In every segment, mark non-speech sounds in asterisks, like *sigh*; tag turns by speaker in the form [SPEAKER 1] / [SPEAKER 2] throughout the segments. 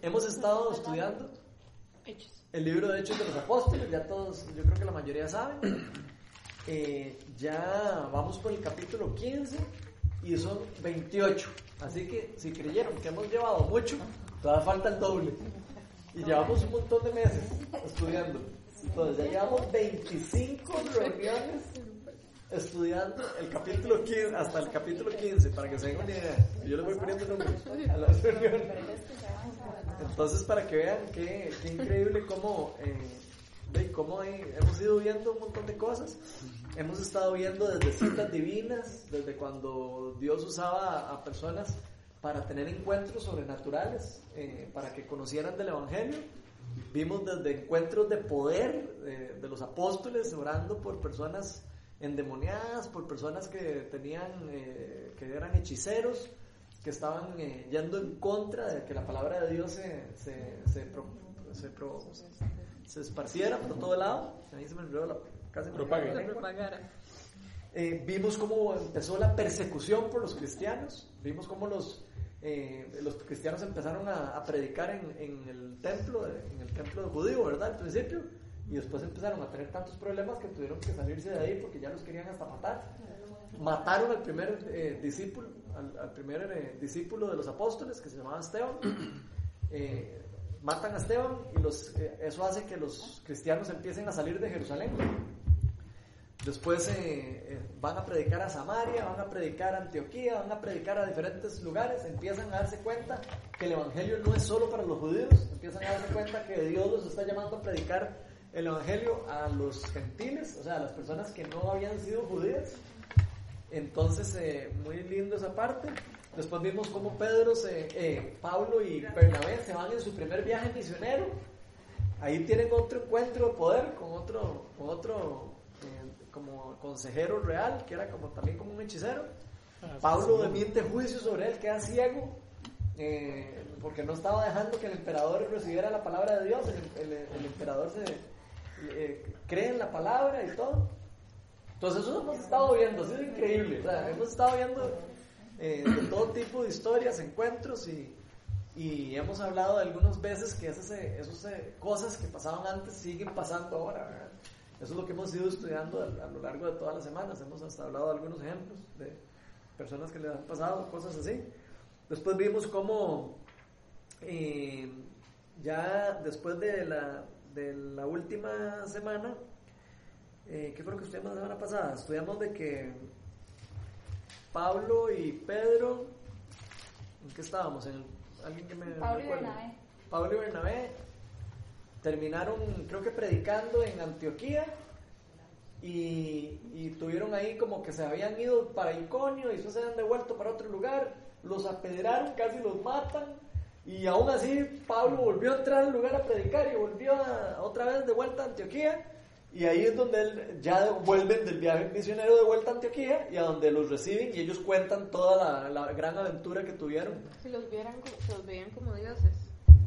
[SPEAKER 1] Hemos estado estudiando el libro de Hechos de los Apóstoles, ya todos, yo creo que la mayoría saben. Eh, ya vamos por el capítulo 15 y son 28. Así que si creyeron que hemos llevado mucho, todavía falta el doble. Y llevamos un montón de meses estudiando. Entonces ya llevamos 25 reuniones estudiando el capítulo 15, hasta el capítulo 15, para que se den una idea. Yo les voy poniendo números a las reuniones. Entonces, para que vean qué, qué increíble cómo, eh, cómo hemos ido viendo un montón de cosas. Hemos estado viendo desde citas divinas, desde cuando Dios usaba a personas para tener encuentros sobrenaturales, eh, para que conocieran del Evangelio. Vimos desde encuentros de poder eh, de los apóstoles orando por personas endemoniadas, por personas que tenían, eh, que eran hechiceros, que estaban yendo en contra de que la palabra de Dios se, se, se, se, esparciera por todo lado. A mí se me olvidó la casi propagara. vimos cómo empezó la persecución por los cristianos, vimos cómo los eh, los cristianos empezaron a, predicar en, en, el templo, en el templo judío, ¿verdad? Al principio, y después empezaron a tener tantos problemas que tuvieron que salirse de ahí porque ya los querían hasta matar. Mataron al primer eh, discípulo, al, primer eh, discípulo de los apóstoles que se llamaba Esteban. *clears throat* matan a Esteban y los, eso hace que los cristianos empiecen a salir de Jerusalén Después eh, eh, van a predicar a Samaria, van a predicar a Antioquía, van a predicar a diferentes lugares, empiezan a darse cuenta que el Evangelio no es solo para los judíos, empiezan a darse cuenta que Dios los está llamando a predicar el Evangelio a los gentiles, o sea, a las personas que no habían sido judías. Entonces, eh, muy lindo esa parte. Después vimos cómo Pedro, se, Pablo y Bernabé se van en su primer viaje misionero. Ahí tienen otro encuentro de poder con otro, con otro como consejero real, que era como también como un hechicero. Ah, Pablo emite juicio sobre él, queda ciego, eh, porque no estaba dejando que el emperador recibiera la palabra de Dios. El, emperador se eh, cree en la palabra y todo. Entonces eso hemos estado viendo, ha sido increíble. hemos estado viendo eh, todo tipo de historias, encuentros y, y hemos hablado de algunas veces que esas, esas cosas que pasaban antes siguen pasando ahora. Eso es lo que hemos ido estudiando a, lo largo de todas las semanas. Hemos hasta hablado de algunos ejemplos de personas que les han pasado, cosas así. Después vimos cómo eh, ya después de la, de la última semana, eh, ¿qué fue lo que estudiamos la semana pasada? Estudiamos de que Pablo y Pedro, ¿en qué estábamos? ¿En alguien que me
[SPEAKER 2] Pablo y Bernabé.
[SPEAKER 1] Pablo y Bernabé terminaron, creo que predicando en Antioquía y, y, tuvieron ahí como que se habían ido para Iconio y después se habían devuelto para otro lugar, los apedrearon, casi los matan y aún así Pablo volvió a entrar al lugar a predicar y volvió otra vez de vuelta a Antioquía y ahí es donde él, ya vuelven del viaje misionero de vuelta a Antioquía y a donde los reciben y ellos cuentan toda la, la gran aventura que tuvieron.
[SPEAKER 2] Si los, vieran, los veían como dioses.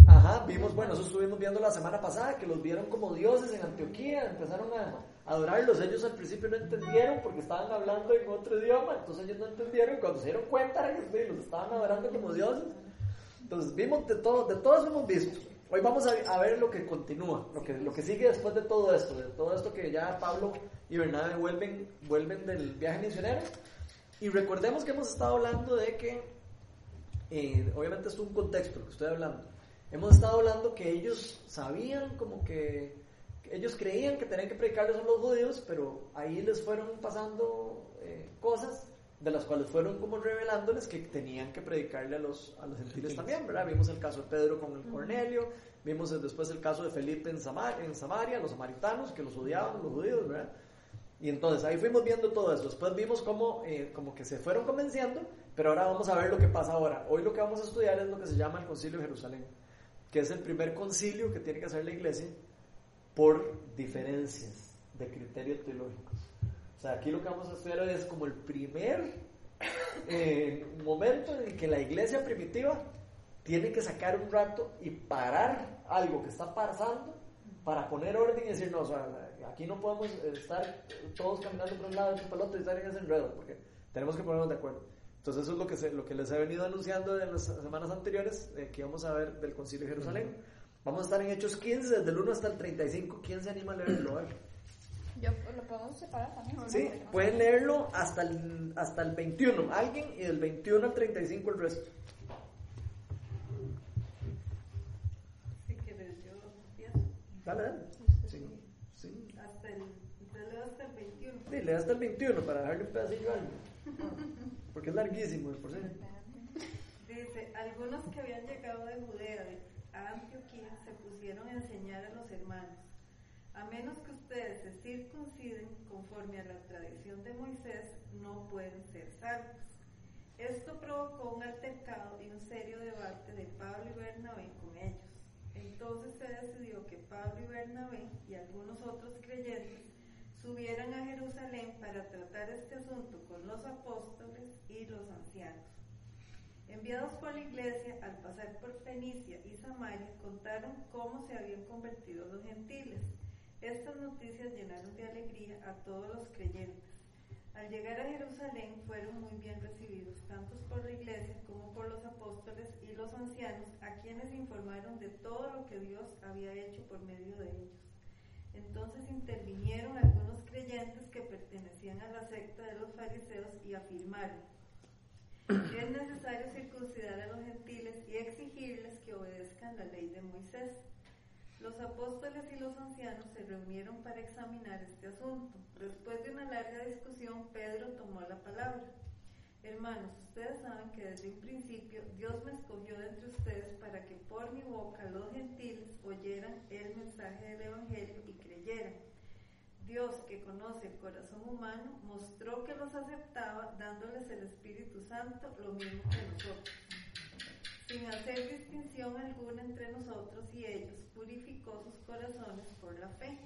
[SPEAKER 1] Ajá, vimos, bueno, eso estuvimos viendo la semana pasada, que los vieron como dioses en Antioquía, empezaron a adorarlos. Ellos al principio no entendieron porque estaban hablando en otro idioma, entonces ellos no entendieron y cuando se dieron cuenta *laughs* que los estaban adorando como dioses. Entonces vimos de todo, de todo eso hemos visto. Hoy vamos a, ver lo que continúa, lo que, sigue después de todo esto, de todo esto que ya Pablo y Bernabé vuelven, vuelven del viaje misionero. Y recordemos que hemos estado hablando de que, eh, obviamente es un contexto lo que estoy hablando, Hemos estado hablando que ellos sabían como que, ellos creían que tenían que predicarles a los judíos, pero ahí les fueron pasando eh, cosas de las cuales fueron como revelándoles que tenían que predicarle a los, a los gentiles también, ¿verdad? Vimos el caso de Pedro con el Cornelio, vimos después el caso de Felipe en, Samaria, en Samaria, los samaritanos que los odiaban, los judíos, ¿verdad? Y entonces ahí fuimos viendo todo eso. Después vimos cómo eh, como que se fueron convenciendo, pero ahora vamos a ver lo que pasa ahora. Hoy lo que vamos a estudiar es lo que se llama el Concilio de Jerusalén que es el primer concilio que tiene que hacer la iglesia por diferencias de criterios teológicos. O sea, aquí lo que vamos a hacer es como el primer eh, momento en el que la iglesia primitiva tiene que sacar un rato y parar algo que está pasando para poner orden y decir, no, o sea, aquí no podemos estar todos caminando por un lado el otro y estar en ese enredo, porque tenemos que ponernos de acuerdo. Entonces eso es lo que, se, lo que les he venido anunciando en las semanas anteriores, eh, que vamos a ver del Concilio de Jerusalén. Vamos a estar en Hechos 15, desde el 1 hasta el 35. ¿Quién se anima a leerlo?
[SPEAKER 2] Yo, lo podemos separar también.
[SPEAKER 1] Sí, pueden leerlo hasta el, hasta el 21, alguien, y del 21 al 35 el resto.
[SPEAKER 3] Si quieres, yo empiezo.
[SPEAKER 1] Dale, dale. Sí, sí.
[SPEAKER 3] Hasta el, leo hasta el 21.
[SPEAKER 1] Sí, lee hasta el 21 para dejarle un pedacillo a alguien. Porque es larguísimo, por sí.
[SPEAKER 3] Dice, algunos que habían llegado de Judea a Antioquía se pusieron a enseñar a los hermanos. A menos que ustedes se circunciden conforme a la tradición de Moisés, no pueden ser salvos. Esto provocó un altercado y un serio debate de Pablo y Bernabé con ellos. Entonces se decidió que Pablo y Bernabé y algunos otros creyentes subieran a Jerusalén para tratar este asunto con los apóstoles y los ancianos. Enviados por la iglesia, al pasar por Fenicia y Samaria, contaron cómo se habían convertido los gentiles. Estas noticias llenaron de alegría a todos los creyentes. Al llegar a Jerusalén fueron muy bien recibidos, tanto por la iglesia como por los apóstoles y los ancianos, a quienes informaron de todo lo que Dios había hecho por medio de ellos. Entonces intervinieron algunos creyentes que pertenecían a la secta de los fariseos y afirmaron, es necesario circuncidar a los gentiles y exigirles que obedezcan la ley de Moisés. Los apóstoles y los ancianos se reunieron para examinar este asunto. Después de una larga discusión, Pedro tomó la palabra. Hermanos, ustedes saben que desde un principio Dios me escogió de entre ustedes para que por mi boca los gentiles oyeran el mensaje del Evangelio y creyeran. Dios, que conoce el corazón humano, mostró que los aceptaba dándoles el Espíritu Santo lo mismo que nosotros. Sin hacer distinción alguna entre nosotros y ellos, purificó sus corazones por la fe.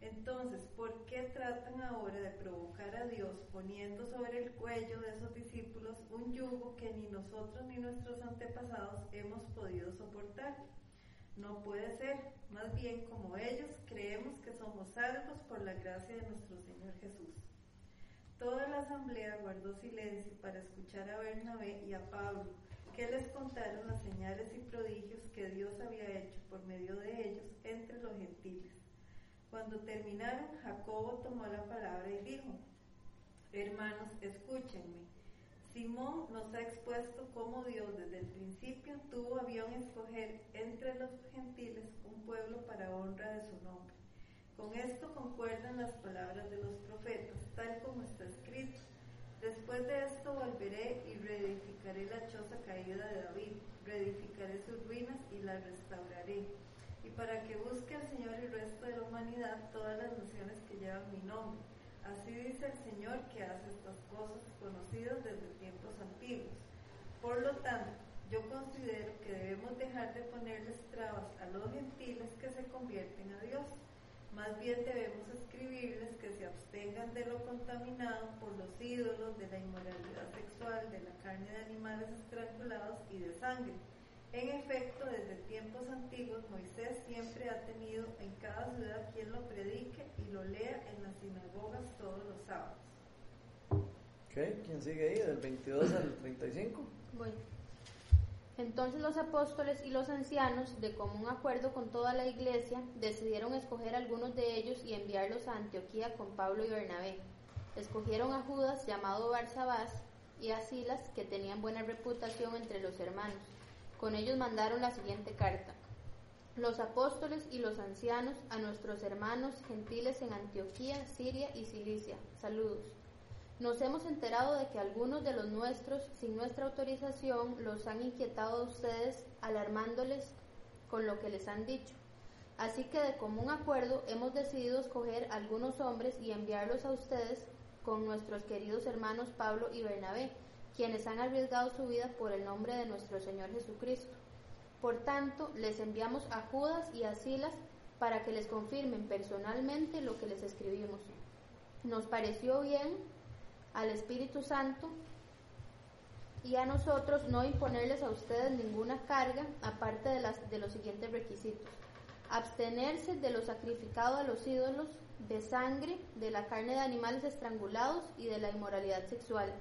[SPEAKER 3] Entonces, ¿por qué tratan ahora de provocar a Dios poniendo sobre el cuello de esos discípulos un yugo que ni nosotros ni nuestros antepasados hemos podido soportar? No puede ser, más bien como ellos creemos que somos salvos por la gracia de nuestro Señor Jesús. Toda la asamblea guardó silencio para escuchar a Bernabé y a Pablo, que les contaron las señales y prodigios que Dios había hecho por medio de ellos entre los gentiles. Cuando terminaron, Jacobo tomó la palabra y dijo, Hermanos, escúchenme. Simón nos ha expuesto cómo Dios desde el principio tuvo a bien escoger entre los gentiles un pueblo para honra de su nombre. Con esto concuerdan las palabras de los profetas, tal como está escrito. Después de esto volveré y reedificaré la choza caída de David, reedificaré sus ruinas y la restauraré y para que busque al Señor el resto de la humanidad todas las naciones que llevan mi nombre. Así dice el Señor que hace estas cosas conocidas desde tiempos antiguos. Por lo tanto, yo considero que debemos dejar de ponerles trabas a los gentiles que se convierten a Dios. Más bien debemos escribirles que se abstengan de lo contaminado por los ídolos, de la inmoralidad sexual, de la carne de animales estrangulados y de sangre en efecto, desde tiempos antiguos, Moisés siempre ha tenido en cada ciudad quien lo predique y lo lea en las sinagogas todos los sábados.
[SPEAKER 1] ¿quién sigue ahí? Del 22 al 35.
[SPEAKER 4] Voy. Entonces los apóstoles y los ancianos, de común acuerdo con toda la iglesia, decidieron escoger algunos de ellos y enviarlos a Antioquía con Pablo y Bernabé. Escogieron a Judas, llamado Barsabás, y a Silas, que tenían buena reputación entre los hermanos. Con ellos mandaron la siguiente carta. Los apóstoles y los ancianos a nuestros hermanos gentiles en Antioquía, Siria y Cilicia. Saludos. Nos hemos enterado de que algunos de los nuestros, sin nuestra autorización, los han inquietado a ustedes, alarmándoles con lo que les han dicho. Así que de común acuerdo hemos decidido escoger algunos hombres y enviarlos a ustedes con nuestros queridos hermanos Pablo y Bernabé quienes han arriesgado su vida por el nombre de nuestro Señor Jesucristo. Por tanto, les enviamos a Judas y a Silas para que les confirmen personalmente lo que les escribimos. Nos pareció bien al Espíritu Santo y a nosotros no imponerles a ustedes ninguna carga aparte de, las, de los siguientes requisitos. Abstenerse de lo sacrificado a los ídolos, de sangre, de la carne de animales estrangulados y de la inmoralidad sexual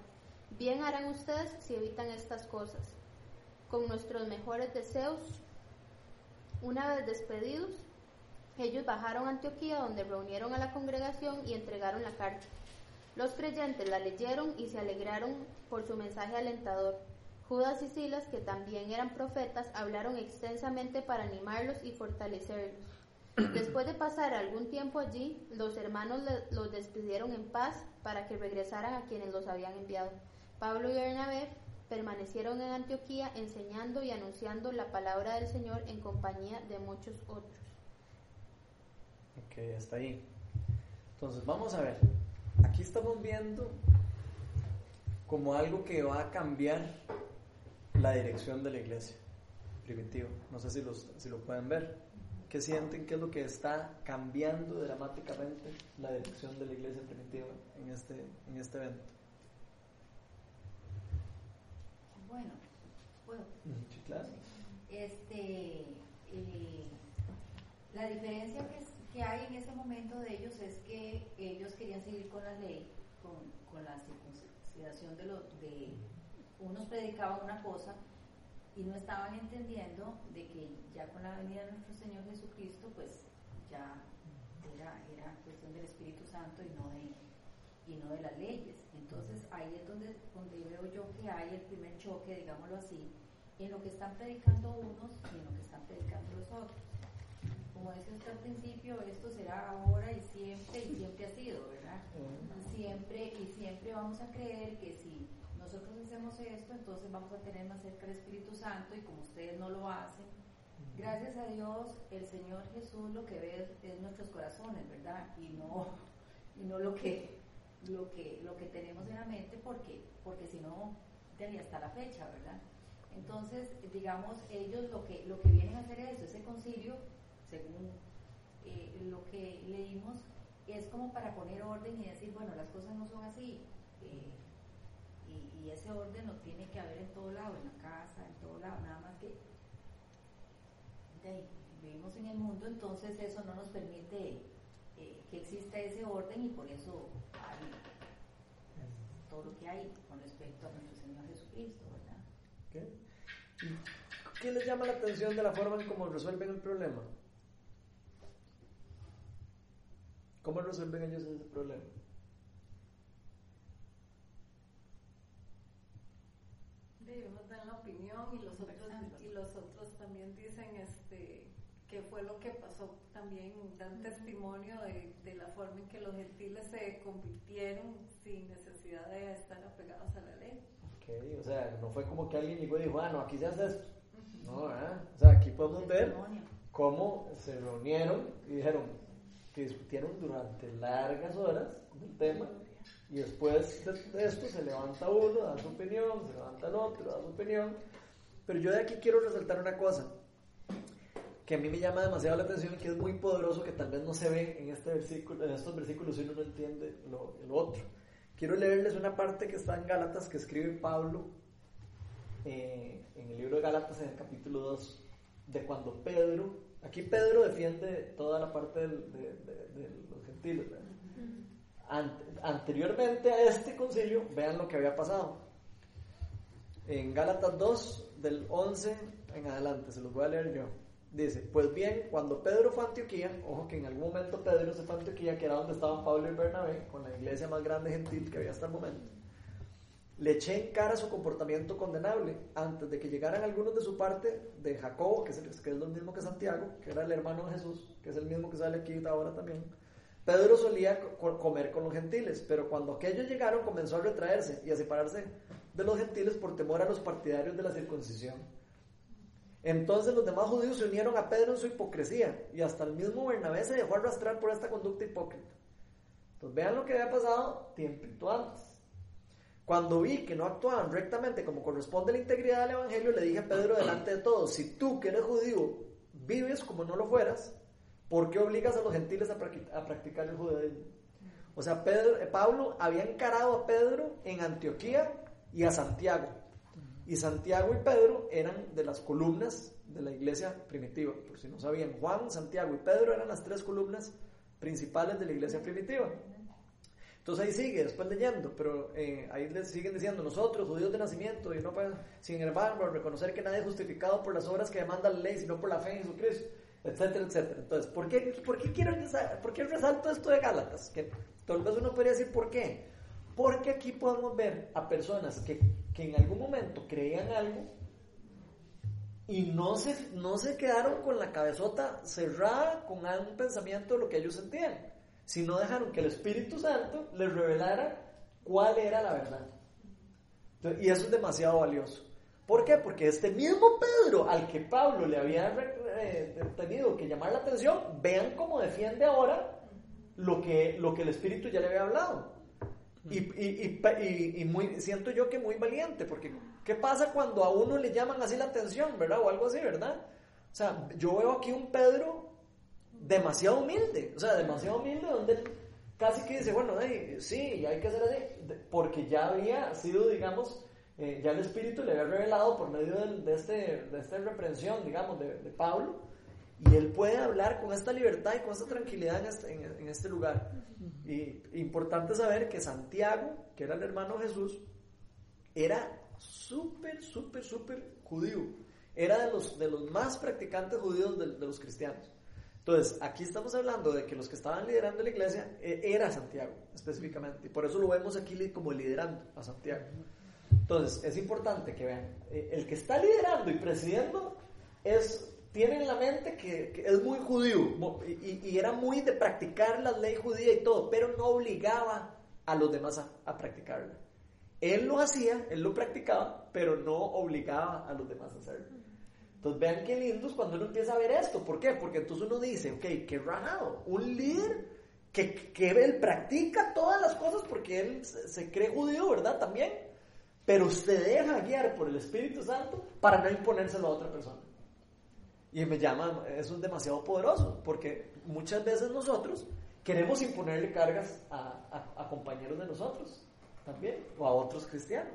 [SPEAKER 4] Bien harán ustedes si evitan estas cosas. Con nuestros mejores deseos, una vez despedidos, ellos bajaron a Antioquía donde reunieron a la congregación y entregaron la carta. Los creyentes la leyeron y se alegraron por su mensaje alentador. Judas y Silas, que también eran profetas, hablaron extensamente para animarlos y fortalecerlos. Después de pasar algún tiempo allí, los hermanos los despidieron en paz para que regresaran a quienes los habían enviado. Pablo y Bernabé permanecieron en Antioquía enseñando y anunciando la palabra del Señor en compañía de muchos otros.
[SPEAKER 1] Ok, hasta ahí. Entonces, vamos a ver. Aquí estamos viendo como algo que va a cambiar la dirección de la iglesia primitiva. No sé si, los, si lo pueden ver. ¿Qué sienten que es lo que está cambiando dramáticamente la dirección de la iglesia primitiva en este, en este evento?
[SPEAKER 5] Bueno, bueno.
[SPEAKER 1] Sí, claro.
[SPEAKER 5] Este, eh, la diferencia que, que, hay en ese momento de ellos es que ellos querían seguir con la ley, con, con la circuncisión de, lo, de unos predicaban una cosa y no estaban entendiendo de que ya con la venida de nuestro Señor Jesucristo, pues ya era, era cuestión del Espíritu Santo y no de, y no de las leyes. Entonces ahí es donde, donde veo yo que hay el primer choque, digámoslo así, en lo que están predicando unos y en lo que están predicando los otros. Como decía usted al principio, esto será ahora y siempre y siempre ha sido, ¿verdad? Siempre y siempre vamos a creer que si nosotros hacemos esto, entonces vamos a tener más cerca el Espíritu Santo y como ustedes no lo hacen, gracias a Dios, el Señor Jesús lo que ve es, nuestros corazones, ¿verdad? Y no, y no lo que lo que lo que tenemos en la mente porque porque si no tenía hasta la fecha, ¿verdad? Entonces, digamos, ellos lo que lo que vienen a hacer es ese concilio, según eh, lo que leímos, es como para poner orden y decir, bueno, las cosas no son así. Eh, y, ese orden lo tiene que haber en todo lado, en la casa, en todo lado, nada más que vivimos en el mundo, entonces eso no nos permite eh, que exista ese orden y por eso hay todo lo que hay con respecto a nuestro Señor Jesucristo, ¿verdad?
[SPEAKER 1] ¿Qué? ¿Qué les llama la atención de la forma en cómo resuelven el problema? ¿Cómo resuelven ellos ese problema?
[SPEAKER 3] ellos dan la opinión y los otros y los otros también dicen este qué fue lo que pasó también dan testimonio de, de, la forma en que los gentiles se convirtieron sin necesidad de estar apegados a la ley.
[SPEAKER 1] Ok, o sea, no fue como que alguien llegó y dijo, ah, no, aquí se hace esto. No, ¿verdad? O sea, aquí podemos ver cómo se reunieron y dijeron que discutieron durante largas horas del tema y después de, esto se levanta uno, da su opinión, se levanta el otro, da su opinión. Pero yo de aquí quiero resaltar una cosa que a mí me llama demasiado la atención y que es muy poderoso, que tal vez no se ve en, este versículo, en estos versículos si uno no entiende lo, otro. Quiero leerles una parte que está en Gálatas que escribe Pablo eh, en el libro de Gálatas en el capítulo 2, de cuando Pedro, aquí Pedro defiende toda la parte de, los gentiles, anteriormente a este concilio, vean lo que había pasado. En Gálatas 2, del 11 en adelante, se los voy a leer yo. Dice, pues bien, cuando Pedro fue a Antioquía, ojo que en algún momento Pedro se fue a Antioquía, que era donde estaban Pablo y Bernabé, con la iglesia más grande gentil que había hasta el momento, le eché en cara su comportamiento condenable antes de que llegaran algunos de su parte, de Jacobo, que es, que es lo mismo que Santiago, que era el hermano de Jesús, que es el mismo que sale aquí ahora también Pedro solía comer con los gentiles, pero cuando aquellos llegaron comenzó a retraerse y a separarse de los gentiles por temor a los partidarios de la circuncisión. Entonces los demás judíos se unieron a Pedro en su hipocresía y hasta el mismo Bernabé se dejó arrastrar por esta conducta hipócrita. Entonces vean lo que había pasado tiempo antes. Cuando vi que no actuaban rectamente como corresponde a la integridad del Evangelio, le dije a Pedro delante de todos, si tú que eres judío vives como no lo fueras, ¿Por qué obligas a los gentiles a, practicar el judaísmo? O sea, Pedro, eh, Pablo había encarado a Pedro en Antioquía y a Santiago. Y Santiago y Pedro eran de las columnas de la iglesia primitiva. Por si no sabían, Juan, Santiago y Pedro eran las tres columnas principales de la iglesia primitiva. Entonces ahí sigue, después leyendo, pero eh, ahí le siguen diciendo, nosotros, judíos de nacimiento, y no pueden, sin embargo, reconocer que nadie es justificado por las obras que demanda la ley, sino por la fe en Jesucristo, etcétera, etcétera. Entonces, ¿por qué, por qué quiero por qué resalto esto de Gálatas? Que tal vez uno podría decir, ¿por qué? Porque aquí podemos ver a personas que, que en algún momento creían algo y no se, no se quedaron con la cabezota cerrada con algún pensamiento de lo que ellos sentían, sino dejaron que el Espíritu Santo les revelara cuál era la verdad. y eso es demasiado valioso. ¿Por qué? Porque este mismo Pedro al que Pablo le había eh, tenido que llamar la atención, vean cómo defiende ahora lo que, lo que el Espíritu ya le había hablado. Y, y, y, y, muy, siento yo que muy valiente, porque ¿qué pasa cuando a uno le llaman así la atención, verdad? O algo así, ¿verdad? O sea, yo veo aquí un Pedro demasiado humilde, o sea, demasiado humilde, donde él casi que dice, bueno, sí, hay que hacer así, porque ya había sido, digamos, eh, ya el Espíritu le había revelado por medio de, este, de esta reprensión, digamos, de, de Pablo, y él puede hablar con esta libertad y con esta tranquilidad en este, en, este lugar. Y importante saber que Santiago, que era el hermano Jesús, era súper, súper, súper judío. Era de los, de los más practicantes judíos de, los cristianos. Entonces, aquí estamos hablando de que los que estaban liderando la iglesia e, era Santiago, específicamente. Y por eso lo vemos aquí como liderando a Santiago. Entonces, es importante que vean, eh, el que está liderando y presidiendo es tiene en la mente que, es muy judío y, era muy de practicar la ley judía y todo, pero no obligaba a los demás a, practicarla. Él lo hacía, él lo practicaba, pero no obligaba a los demás a hacerlo. Entonces vean qué lindo es cuando uno empieza a ver esto. ¿Por qué? Porque entonces uno dice, ok, qué raro, un líder que, que él practica todas las cosas porque él se, se cree judío, ¿verdad? También. Pero se deja guiar por el Espíritu Santo para no imponérselo a otra persona. Y me llama, eso es demasiado poderoso, porque muchas veces nosotros queremos imponerle cargas a, compañeros de nosotros también, o a otros cristianos.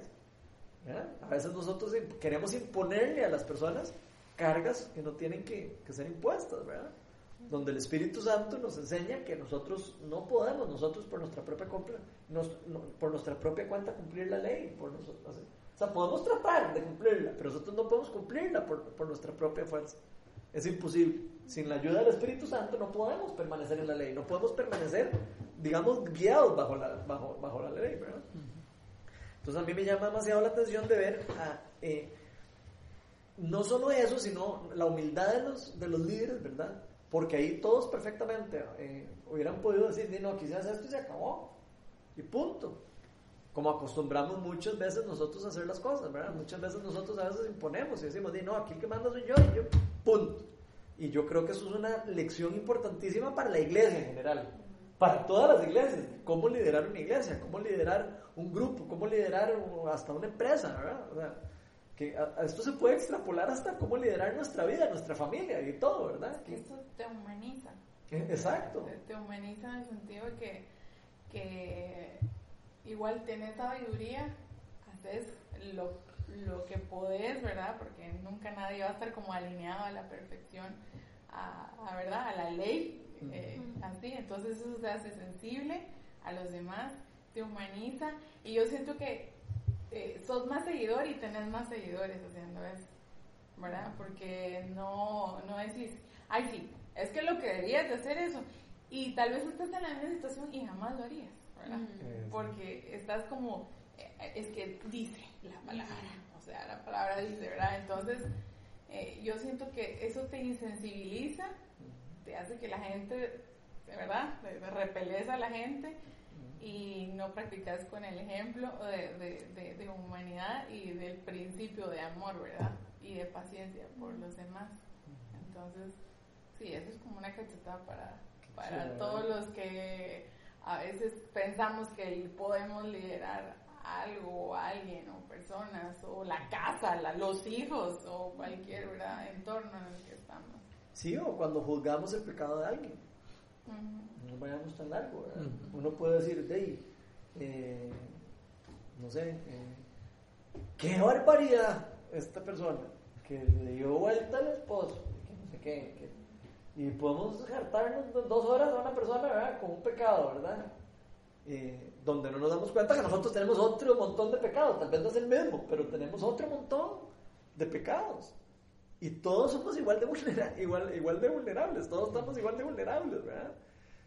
[SPEAKER 1] A veces nosotros queremos imponerle a las personas cargas que no tienen que, ser impuestas, ¿verdad? Donde el Espíritu Santo nos enseña que nosotros no podemos, nosotros por nuestra propia, por nuestra propia cuenta cumplir la ley. Por nosotros, o sea, podemos tratar de cumplirla, pero nosotros no podemos cumplirla por nuestra propia fuerza. Es imposible. Sin la ayuda del Espíritu Santo no podemos permanecer en la ley, no podemos permanecer, digamos, guiados bajo la, bajo, bajo la ley, ¿verdad? Entonces a mí me llama demasiado la atención de ver eh, no solo eso, sino la humildad de los, de los líderes, ¿verdad? Porque ahí todos perfectamente eh, hubieran podido decir, no, quizás esto y se acabó. Y punto. Como acostumbramos muchas veces nosotros a hacer las cosas, ¿verdad? Muchas veces nosotros a veces imponemos y decimos, no, aquí el que manda soy yo y yo Punto. Y yo creo que eso es una lección importantísima para la iglesia en general, para todas las iglesias. Cómo liderar una iglesia, cómo liderar un grupo, cómo liderar hasta una empresa, ¿verdad? O sea, que esto se puede extrapolar hasta cómo liderar nuestra vida, nuestra familia y todo, ¿verdad?
[SPEAKER 2] que eso te humaniza.
[SPEAKER 1] E, exacto.
[SPEAKER 2] Te, humaniza en el sentido de que, que igual tienes sabiduría, haces lo lo que podés, ¿verdad? Porque nunca nadie va a estar como alineado a la perfección, a, ¿verdad? A la ley, eh, así. Entonces eso se hace sensible a los demás, te humaniza y yo siento que eh, sos más seguidor y tenés más seguidores haciendo eso, ¿verdad? Porque no, no decís, ay sí, es que lo que deberías de hacer eso. Y tal vez estás en la misma situación y jamás lo harías, ¿verdad? Porque estás como, eh, es que dice la palabra la palabra dice, ¿verdad? Entonces, eh, yo siento que eso te insensibiliza, te hace que la gente, de verdad, repeles a la gente y no practicas con el ejemplo de, de, humanidad y del principio de amor, ¿verdad? Y de paciencia por los demás. Entonces, sí, eso es como una cachetada para, para todos los que a veces pensamos que podemos liderar algo, alguien o personas, o la casa, los hijos, o cualquier entorno en el que estamos.
[SPEAKER 1] Sí, o cuando juzgamos el pecado de alguien. No vayamos tan largo. Uno puede decir, hey, eh, no sé, eh, qué barbaridad esta persona que le dio vuelta al esposo, que no sé qué, y podemos hartarnos dos horas a una persona ¿verdad? con un pecado, ¿verdad? eh, donde no nos damos cuenta que nosotros tenemos otro montón de pecados, tal vez no es el mismo, pero tenemos otro montón de pecados. Y todos somos igual de, igual, igual de vulnerables, todos estamos igual de vulnerables, ¿verdad?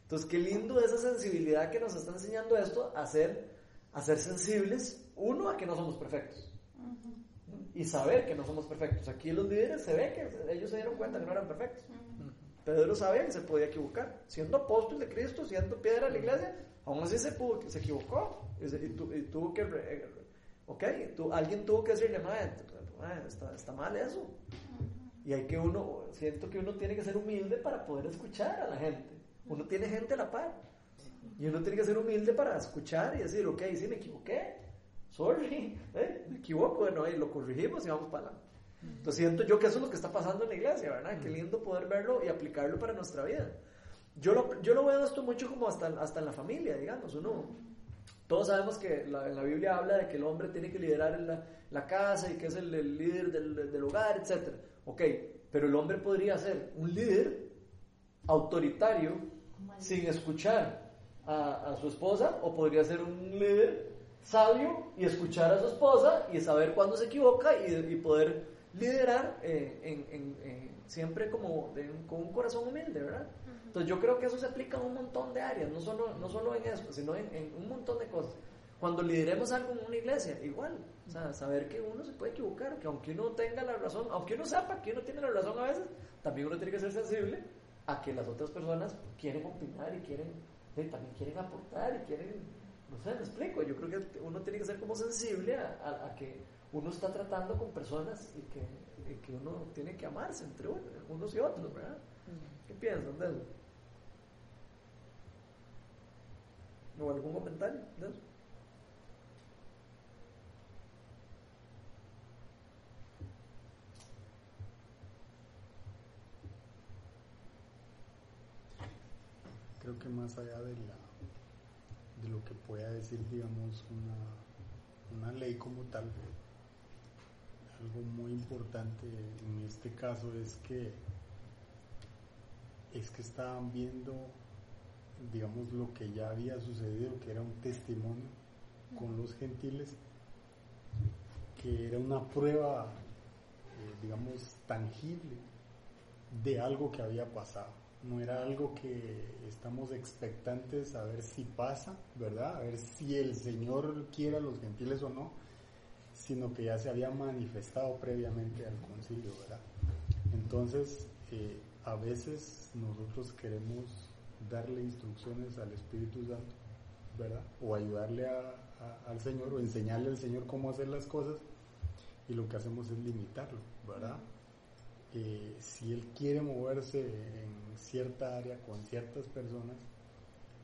[SPEAKER 1] Entonces, qué lindo esa sensibilidad que nos está enseñando esto, a ser, a ser sensibles, uno, a que no somos perfectos. Y saber que no somos perfectos. Aquí los líderes se ve que ellos se dieron cuenta que no eran perfectos. Pedro sabía que se podía equivocar. Siendo apóstol de Cristo, siendo piedra de la iglesia, aún así se, pudo, se equivocó. Y, tuvo que... Ok, alguien tuvo que decirle, está, está mal eso. Y hay que uno, siento que uno tiene que ser humilde para poder escuchar a la gente. Uno tiene gente a la par. Y uno tiene que ser humilde para escuchar y decir, ok, sí, me equivoqué. Sorry, *laughs* ¿eh? me equivoco, bueno, y lo corregimos y vamos para adelante. Entonces siento yo que eso es lo que está pasando en la iglesia, ¿verdad? Qué lindo poder verlo y aplicarlo para nuestra vida. Yo lo, yo lo veo esto mucho como hasta, hasta en la familia, digamos. Uno, todos sabemos que la, en la Biblia habla de que el hombre tiene que liderar en la, la casa y que es el, líder del, del, hogar, etc. Ok, pero el hombre podría ser un líder autoritario sin escuchar a, a su esposa o podría ser un líder sabio y escuchar a su esposa y saber cuándo se equivoca y, y poder liderar eh, en, en, siempre como con un corazón humilde, ¿verdad? Entonces yo creo que eso se aplica a un montón de áreas, no solo, no solo en eso, sino en, un montón de cosas. Cuando lideremos algo en una iglesia, igual, o sea, saber que uno se puede equivocar, que aunque uno tenga la razón, aunque uno sepa que uno tiene la razón a veces, también uno tiene que ser sensible a que las otras personas quieren opinar y quieren, también quieren aportar y quieren, no sé, me explico, yo creo que uno tiene que ser como sensible a, a que uno está tratando con personas y que, que uno tiene que amarse entre unos y otros, ¿verdad? ¿Qué piensan de eso? ¿O algún comentario de eso?
[SPEAKER 6] Creo que más allá de la de lo que pueda decir, digamos, una, una ley como tal, algo muy importante en este caso es que es que estaban viendo digamos lo que ya había sucedido que era un testimonio con los gentiles que era una prueba eh, digamos tangible de algo que había pasado no era algo que estamos expectantes a ver si pasa verdad a ver si el Señor quiere a los gentiles o no sino que ya se había manifestado previamente al concilio, ¿verdad? Entonces, eh, a veces nosotros queremos darle instrucciones al Espíritu Santo, ¿verdad? O ayudarle al Señor o enseñarle al Señor cómo hacer las cosas y lo que hacemos es limitarlo, ¿verdad? Eh, si Él quiere moverse en cierta área con ciertas personas,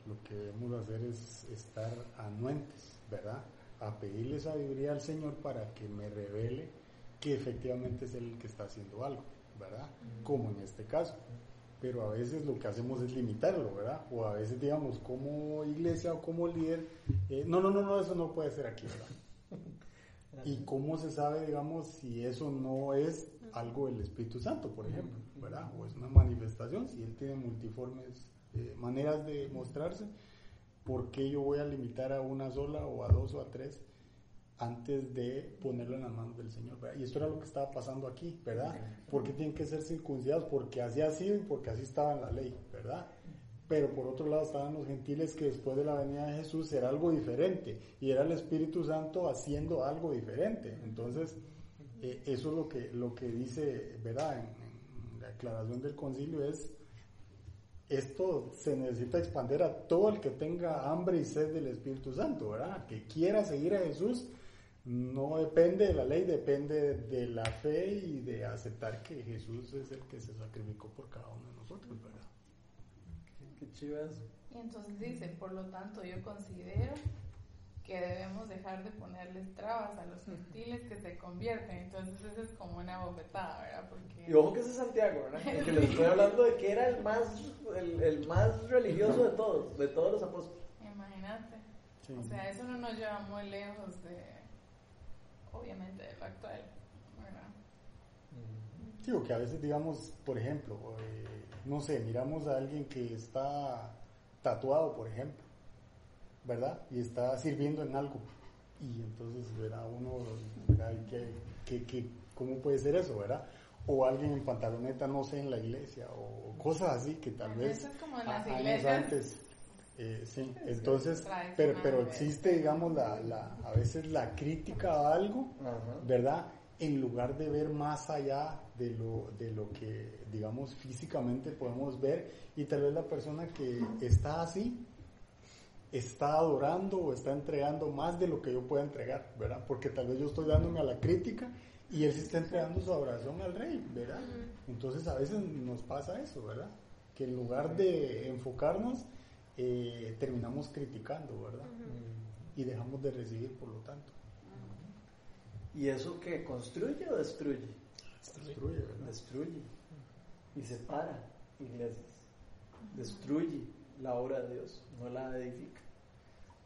[SPEAKER 6] lo que debemos hacer es estar anuentes, ¿verdad? a pedirle sabiduría al Señor para que me revele que efectivamente es el que está haciendo algo, ¿verdad? Como en este caso. Pero a veces lo que hacemos es limitarlo, ¿verdad? O a veces, digamos, como iglesia o como líder, eh, no, no, no, no, eso no puede ser aquí, ¿verdad? *laughs* ¿Y cómo se sabe, digamos, si eso no es algo del Espíritu Santo, por ejemplo, ¿verdad? O es una manifestación, si Él tiene multiformes eh, maneras de mostrarse, ¿por qué yo voy a limitar a una sola o a dos o a tres antes de ponerlo en las manos del Señor? Y esto era lo que estaba pasando aquí, ¿verdad? ¿Por qué tienen que ser circuncidados? Porque así ha sido y porque así estaba en la ley, ¿verdad? Pero por otro lado estaban los gentiles que después de la venida de Jesús era algo diferente y era el Espíritu Santo haciendo algo diferente. Entonces, eh, eso es lo que, lo que dice, ¿verdad? en la declaración del concilio es esto se necesita expandir a todo el que tenga hambre y sed del Espíritu Santo, ¿verdad? Que quiera seguir a Jesús, no depende de la ley, depende de la fe y de aceptar que Jesús es el que se sacrificó por cada uno de nosotros, ¿verdad?
[SPEAKER 1] Qué, qué
[SPEAKER 2] Y entonces dice, por lo tanto yo considero que debemos dejar de ponerles trabas a los gentiles que se convierten. Entonces eso es como una bofetada, ¿verdad? Porque...
[SPEAKER 1] Y ojo que ese es Santiago, ¿verdad? Que les estoy *laughs* hablando de que era el más, el, el más religioso de todos, de todos los apóstoles.
[SPEAKER 2] Imagínate. O sea, eso no nos lleva muy lejos de, obviamente, de lo actual, ¿verdad?
[SPEAKER 6] Digo que a veces, digamos, por ejemplo, eh, no sé, miramos a alguien que está tatuado, por ejemplo ¿verdad? Y está sirviendo en algo. Y entonces, verá uno, ¿qué, cómo puede ser eso, verdad? O alguien en pantaloneta, no sé, en la iglesia, o cosas así que tal vez
[SPEAKER 2] años
[SPEAKER 6] antes... Eh, sí, entonces, pero, pero existe, digamos, la, la, a veces la crítica a algo, ¿verdad? En lugar de ver más allá de lo, de lo que, digamos, físicamente podemos ver, y tal vez la persona que está así, está adorando o está entregando más de lo que yo pueda entregar, ¿verdad? Porque tal vez yo estoy dándome a la crítica y él se está entregando su adoración al rey, ¿verdad? Entonces a veces nos pasa eso, ¿verdad? Que en lugar de enfocarnos, eh, terminamos criticando, ¿verdad? Y dejamos de recibir, por lo tanto.
[SPEAKER 1] ¿Y eso qué? ¿Construye o destruye?
[SPEAKER 6] Destruye, ¿verdad?
[SPEAKER 1] Destruye. Y separa iglesias. Destruye la obra de Dios, no la edifica.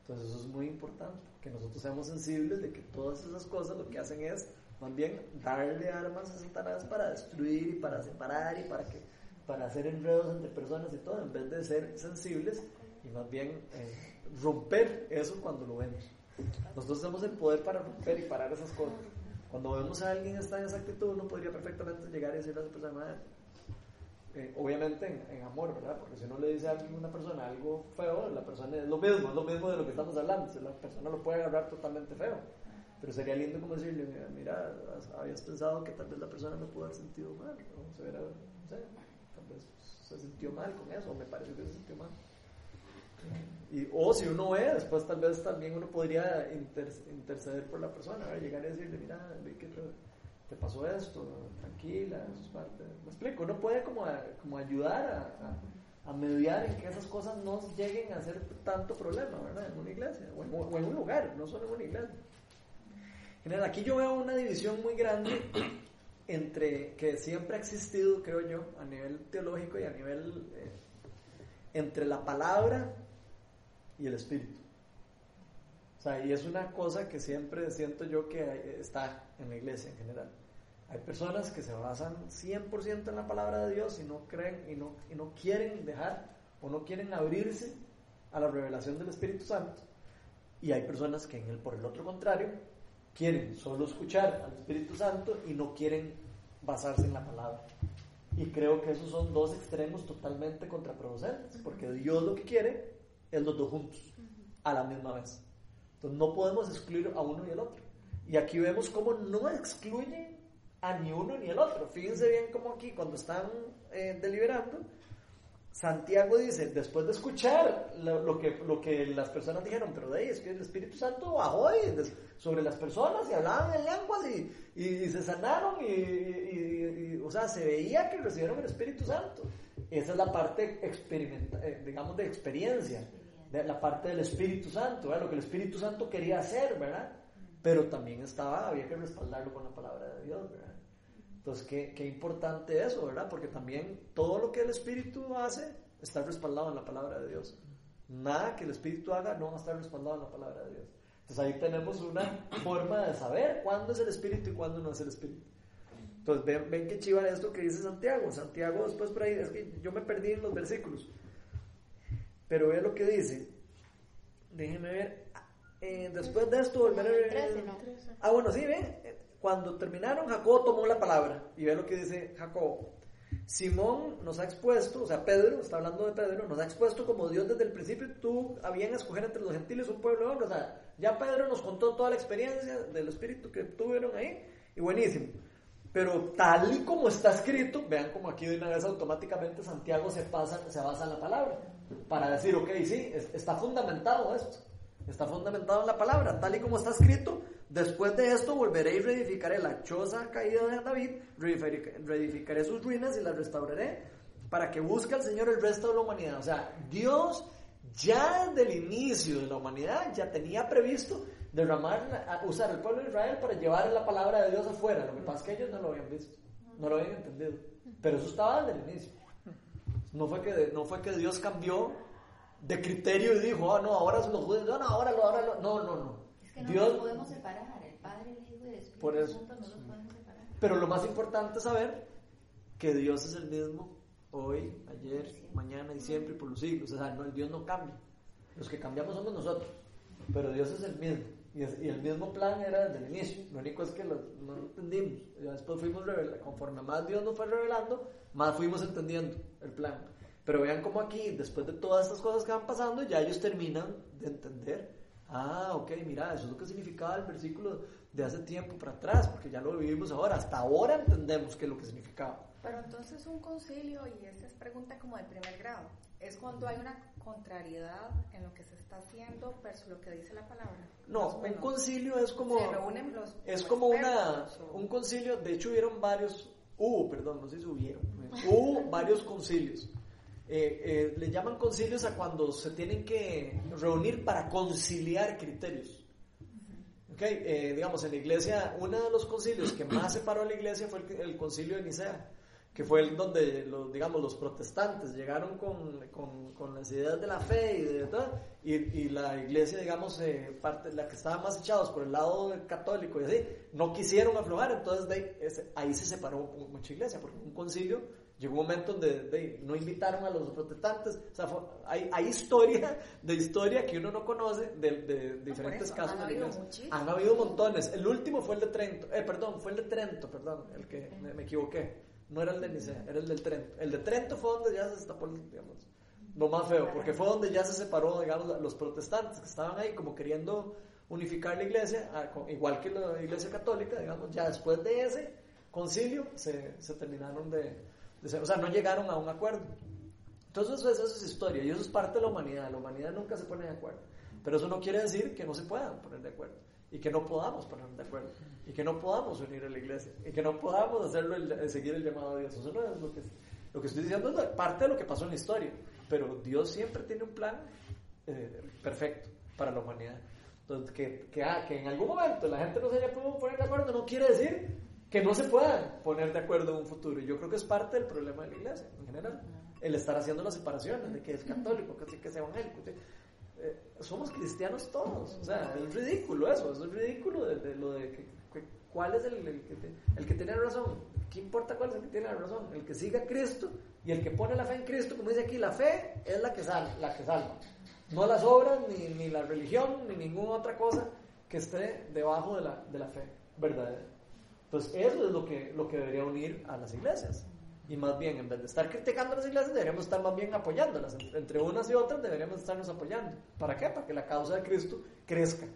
[SPEAKER 1] Entonces eso es muy importante, que nosotros seamos sensibles de que todas esas cosas lo que hacen es más bien darle armas a Satanás para destruir y para separar y para que para hacer enredos entre personas y todo, en vez de ser sensibles y más bien eh, romper eso cuando lo vemos. Nosotros tenemos el poder para romper y parar esas cosas. Cuando vemos a alguien está en esa actitud, uno podría perfectamente llegar y decirle a esa persona, eh, obviamente en, amor, ¿verdad? Porque si uno le dice a una persona algo feo, la persona es lo mismo, es lo mismo de lo que estamos hablando, la persona lo puede agarrar totalmente feo. Pero sería lindo como decirle, mira, habías pensado que tal vez la persona me pudo haber sentido mal, o se no sé, vez se sintió mal con eso, o me parece que se sintió mal. Y, o si uno ve, después tal vez también uno podría interceder por la persona, llegar y decirle, mira, vi que te pasó esto, tranquila, eso es parte. Me explico, uno puede como, como ayudar a, a, mediar en que esas cosas no lleguen a ser tanto problema, ¿verdad? En una iglesia, o en, un lugar, no solo en una iglesia. General, aquí yo veo una división muy grande entre, que siempre ha existido, creo yo, a nivel teológico y a nivel, eh, entre la palabra y el espíritu. O sea, y es una cosa que siempre siento yo que está en la iglesia en general. Hay personas que se basan 100% en la palabra de Dios y no creen y no, y no quieren dejar o no quieren abrirse a la revelación del Espíritu Santo. Y hay personas que en el, por el otro contrario quieren solo escuchar al Espíritu Santo y no quieren basarse en la palabra. Y creo que esos son dos extremos totalmente contraproducentes, porque Dios lo que quiere es los dos juntos, a la misma vez. Entonces no podemos excluir a uno y al otro. Y aquí vemos cómo no excluye a ni uno ni el otro. Fíjense bien cómo aquí, cuando están eh, deliberando, Santiago dice, después de escuchar lo, que, lo que las personas dijeron, pero de ahí es que el Espíritu Santo bajó sobre las personas y hablaban en lenguas y, y, se sanaron y, y, o sea, se veía que recibieron el Espíritu Santo. Esa es la parte, eh, digamos, de experiencia, de la parte del Espíritu Santo, lo que el Espíritu Santo quería hacer, ¿verdad? Pero también estaba, había que respaldarlo con la palabra de Dios, ¿verdad? Entonces, qué, qué importante eso, ¿verdad? Porque también todo lo que el Espíritu hace está respaldado en la palabra de Dios. Nada que el Espíritu haga no va a estar respaldado en la palabra de Dios. Entonces ahí tenemos una forma de saber cuándo es el Espíritu y cuándo no es el Espíritu. Entonces ven, ven qué chiva esto que dice Santiago. Santiago después por ahí, es que yo me perdí en los versículos. Pero ve lo que dice. Déjenme ver. Eh, después de esto volveré a ver. Ah, bueno, sí, ve cuando terminaron, Jacob tomó la palabra y ve lo que dice Jacob. Simón nos ha expuesto, o sea, Pedro, está hablando de Pedro, nos ha expuesto como Dios desde el principio, tú habían escoger entre los gentiles un pueblo de o sea, ya Pedro nos contó toda la experiencia del Espíritu que tuvieron ahí, y buenísimo. Pero tal y como está escrito, vean como aquí de una vez automáticamente Santiago se, pasa, se basa en la palabra, para decir, ok, sí, está fundamentado esto, está fundamentado en la palabra, tal y como está escrito, Después de esto volveré y reedificaré la choza caída de David, reedificaré sus ruinas y las restauraré para que busque al Señor el resto de la humanidad. O sea, Dios ya desde el inicio de la humanidad ya tenía previsto derramar, usar el pueblo de Israel para llevar la palabra de Dios afuera. Lo que pasa es que ellos no lo habían visto, no lo habían entendido. Pero eso estaba desde el inicio. No fue que, no fue que Dios cambió de criterio y dijo, oh, no, ahora los judíos, no, no, ahora lo, ahora lo. No, no, no.
[SPEAKER 5] Que no Dios, podemos separar, el Padre, el Hijo y el Espíritu por eso, Santo no los podemos separar.
[SPEAKER 1] Pero lo más importante es saber que Dios es el mismo hoy, ayer, mañana y siempre y por los siglos. O sea, no, Dios no cambia. Los que cambiamos somos nosotros, pero Dios es el mismo. Y, el mismo plan era desde el inicio. Lo único es que no lo entendimos. después fuimos revelando, conforme más Dios nos fue revelando, más fuimos entendiendo el plan. Pero vean cómo aquí, después de todas estas cosas que van pasando, ya ellos terminan de entender. Ah, ok, mira, eso es lo que significaba el versículo de hace tiempo para atrás, porque ya lo vivimos ahora. Hasta ahora entendemos qué es lo que significaba.
[SPEAKER 2] Pero entonces un concilio, y esta es pregunta como de primer grado, es cuando hay una contrariedad en lo que se está haciendo versus lo que dice la palabra.
[SPEAKER 1] No, un concilio es como... es como una, un concilio, de hecho hubieron varios, hubo, perdón, no sé si hubieron, hubo varios concilios. Eh, eh, le llaman concilios a cuando se tienen que reunir para conciliar criterios. Okay, eh, digamos, en la iglesia, uno de los concilios que más separó a la iglesia fue el, el concilio de Nicea que fue el donde, los, digamos, los protestantes llegaron con, con, con, las ideas de la fe y de y, y la iglesia, digamos, eh, parte, la que estaba más echados por el lado católico y así, no quisieron aflojar, entonces de, ahí se separó mucha iglesia, porque un concilio llegó un momento donde no invitaron a los protestantes, o sea, hay, hay, historia de historia que uno no conoce de, de diferentes casos de la iglesia. Han habido montones, el último fue el de Trento, eh, perdón, fue el de Trento, perdón, el que me equivoqué no era el de Nicea, era el del Trento. El de Trento fue donde ya se destapó, digamos, lo más feo, porque fue donde ya se separó, digamos, los protestantes que estaban ahí como queriendo unificar la iglesia, igual que la iglesia católica, digamos, ya después de ese concilio se, se terminaron de, o sea, no llegaron a un acuerdo. Entonces eso, es historia y eso es parte de la humanidad, la humanidad nunca se pone de acuerdo, pero eso no quiere decir que no se puedan poner de acuerdo y que no podamos ponernos de acuerdo y que no podamos unir a la iglesia y que no podamos hacerlo seguir el llamado de Dios. Eso no es lo que, lo que estoy diciendo, es parte de lo que pasó en la historia, pero Dios siempre tiene un plan eh, perfecto para la humanidad. Entonces, que, que, ah, que en algún momento la gente no se haya podido poner de acuerdo no quiere decir que no se puedan poner de acuerdo en un futuro. Y yo creo que es parte del problema de la iglesia en general, el estar haciendo las separaciones de que es católico, que, es evangélico. Eh, somos cristianos todos. O sea, es ridículo eso, es ridículo de, lo de que, cuál es el, que el que tiene razón. ¿Qué importa cuál es el que tiene la razón? El que siga a Cristo y el que pone la fe en Cristo, como dice aquí, la fe es la que, sal, la que salva. No las obras, ni, ni la religión, ni ninguna otra cosa que esté debajo de la, de la fe verdadera. Entonces, eso es lo que, lo que debería unir a las iglesias. Y más bien, en vez de estar criticando las iglesias, deberíamos estar más bien apoyándolas. Entre unas y otras deberíamos estarnos apoyando. ¿Para qué? Para que la causa de Cristo crezca.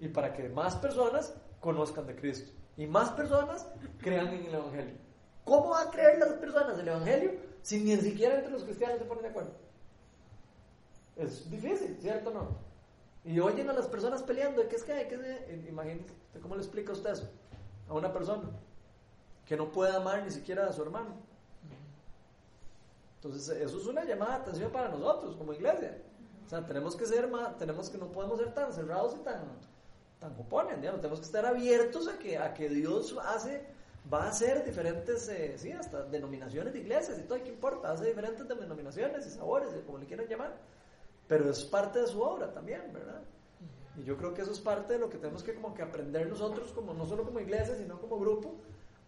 [SPEAKER 1] Y para que más personas conozcan de Cristo. Y más personas crean en el Evangelio. ¿Cómo van a creer las personas el Evangelio si ni siquiera entre los cristianos se ponen de acuerdo? Es difícil, ¿cierto o no? Y oyen a las personas peleando. ¿Qué es que hay? que Imagínate, ¿cómo le explica usted eso a una persona que no puede amar ni siquiera a su hermano? Entonces, eso es una llamada de atención para nosotros como iglesia. O sea, tenemos que ser más, tenemos que no podemos ser tan cerrados y tan tan cupones, tenemos que estar abiertos a que a que Dios hace va a hacer diferentes, eh, sí, hasta denominaciones de iglesias y todo, ¿qué importa? Hace diferentes denominaciones y sabores, como le quieran llamar, pero es parte de su obra también, ¿verdad? Y yo creo que eso es parte de lo que tenemos que como que aprender nosotros, como no solo como iglesia, sino como grupo,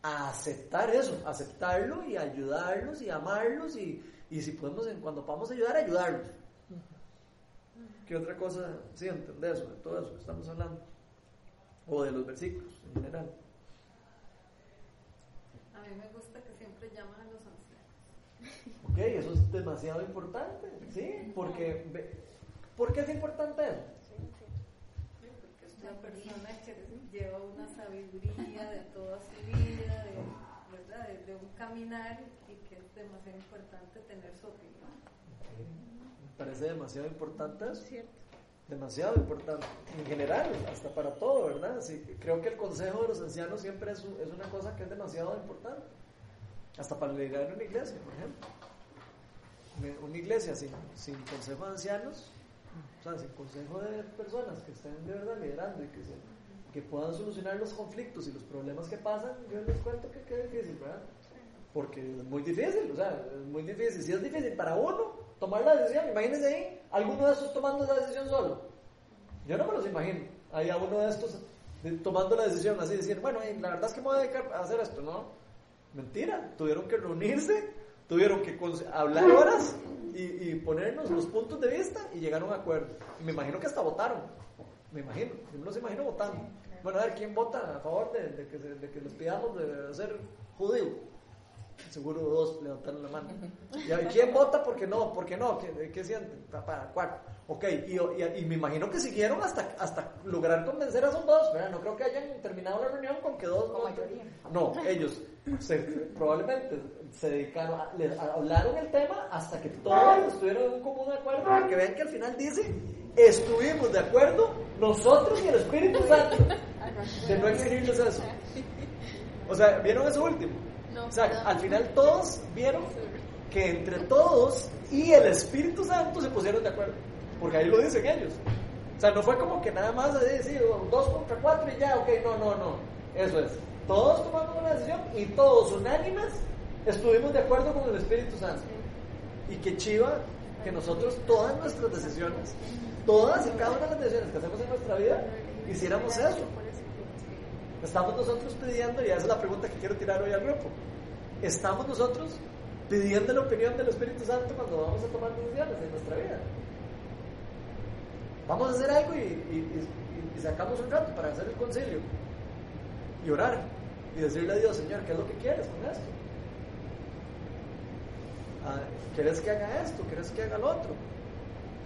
[SPEAKER 1] a aceptar eso, aceptarlo y ayudarlos y amarlos y, y si podemos, en, cuando podamos ayudar, ayudarlos. ¿Qué otra cosa? Sí, entender eso, de todo eso que estamos hablando. O de los versículos en general.
[SPEAKER 3] A mí me gusta que siempre llaman a los ancianos.
[SPEAKER 1] Ok, eso es demasiado importante, ¿sí? Porque, ¿por qué es importante eso?
[SPEAKER 3] Una persona que lleva una sabiduría de toda su vida, de, ¿verdad? de, un caminar y que es demasiado importante tener su opinión.
[SPEAKER 1] Me parece demasiado importante eso. Demasiado importante, en general, hasta para todo, ¿verdad? Sí, creo que el consejo de los ancianos siempre es, es una cosa que es demasiado importante, hasta para liderar una iglesia, por ejemplo. Una iglesia sin, sin consejo de ancianos, o sea, sin consejo de personas que estén de verdad liderando y que se, que puedan solucionar los conflictos y los problemas que pasan, yo les cuento que qué difícil, ¿verdad? Porque es muy difícil, o sea, es muy difícil. Si es difícil para uno tomar la decisión, imagínense ahí, alguno de estos tomando la decisión solo. Yo no me los imagino. Hay a uno de estos tomando la decisión, así decir, bueno, la verdad es que me voy a dedicar a hacer esto, ¿no? Mentira, tuvieron que reunirse tuvieron que hablar horas y, ponernos los puntos de vista y llegar a un acuerdo. Y me imagino que hasta votaron. Me imagino. Yo me los imagino votando. Bueno, a ver, ¿quién vota a favor de, que, de que, les pidamos de ser judío? Seguro dos levantaron la mano. *laughs* ¿Y quién vota porque no? ¿Por no? ¿Qué, qué sienten? Para, cuatro. Ok, y, y, me imagino que siguieron hasta, hasta lograr convencer a esos dos, ¿verdad? No creo que hayan terminado la reunión con que dos... No, ellos probablemente se dedicaron, a, hablaron el tema hasta que todos estuvieron en un común acuerdo, para que vean que al final dice, estuvimos de acuerdo nosotros y el Espíritu Santo, de no exigirles eso. O sea, ¿vieron eso último? o sea, al final todos vieron que entre todos y el Espíritu Santo se pusieron de acuerdo. Porque ahí lo dicen ellos. O sea, no fue como que nada más de decir dos contra cuatro y ya, ok, no, no, no. Eso es. Todos tomamos una decisión y todos unánimes estuvimos de acuerdo con el Espíritu Santo. Y que chiva que nosotros todas nuestras decisiones, todas y cada una de las decisiones que hacemos en nuestra vida, hiciéramos eso. Estamos nosotros pidiendo, y esa es la pregunta que quiero tirar hoy al grupo, ¿estamos nosotros pidiendo la opinión del Espíritu Santo cuando vamos a tomar decisiones en nuestra vida? Vamos a hacer algo y, sacamos un rato para hacer el concilio y orar y decirle a Dios, Señor, ¿qué es lo que quieres con esto? Ah, ¿Quieres que haga esto? ¿Quieres que haga lo otro?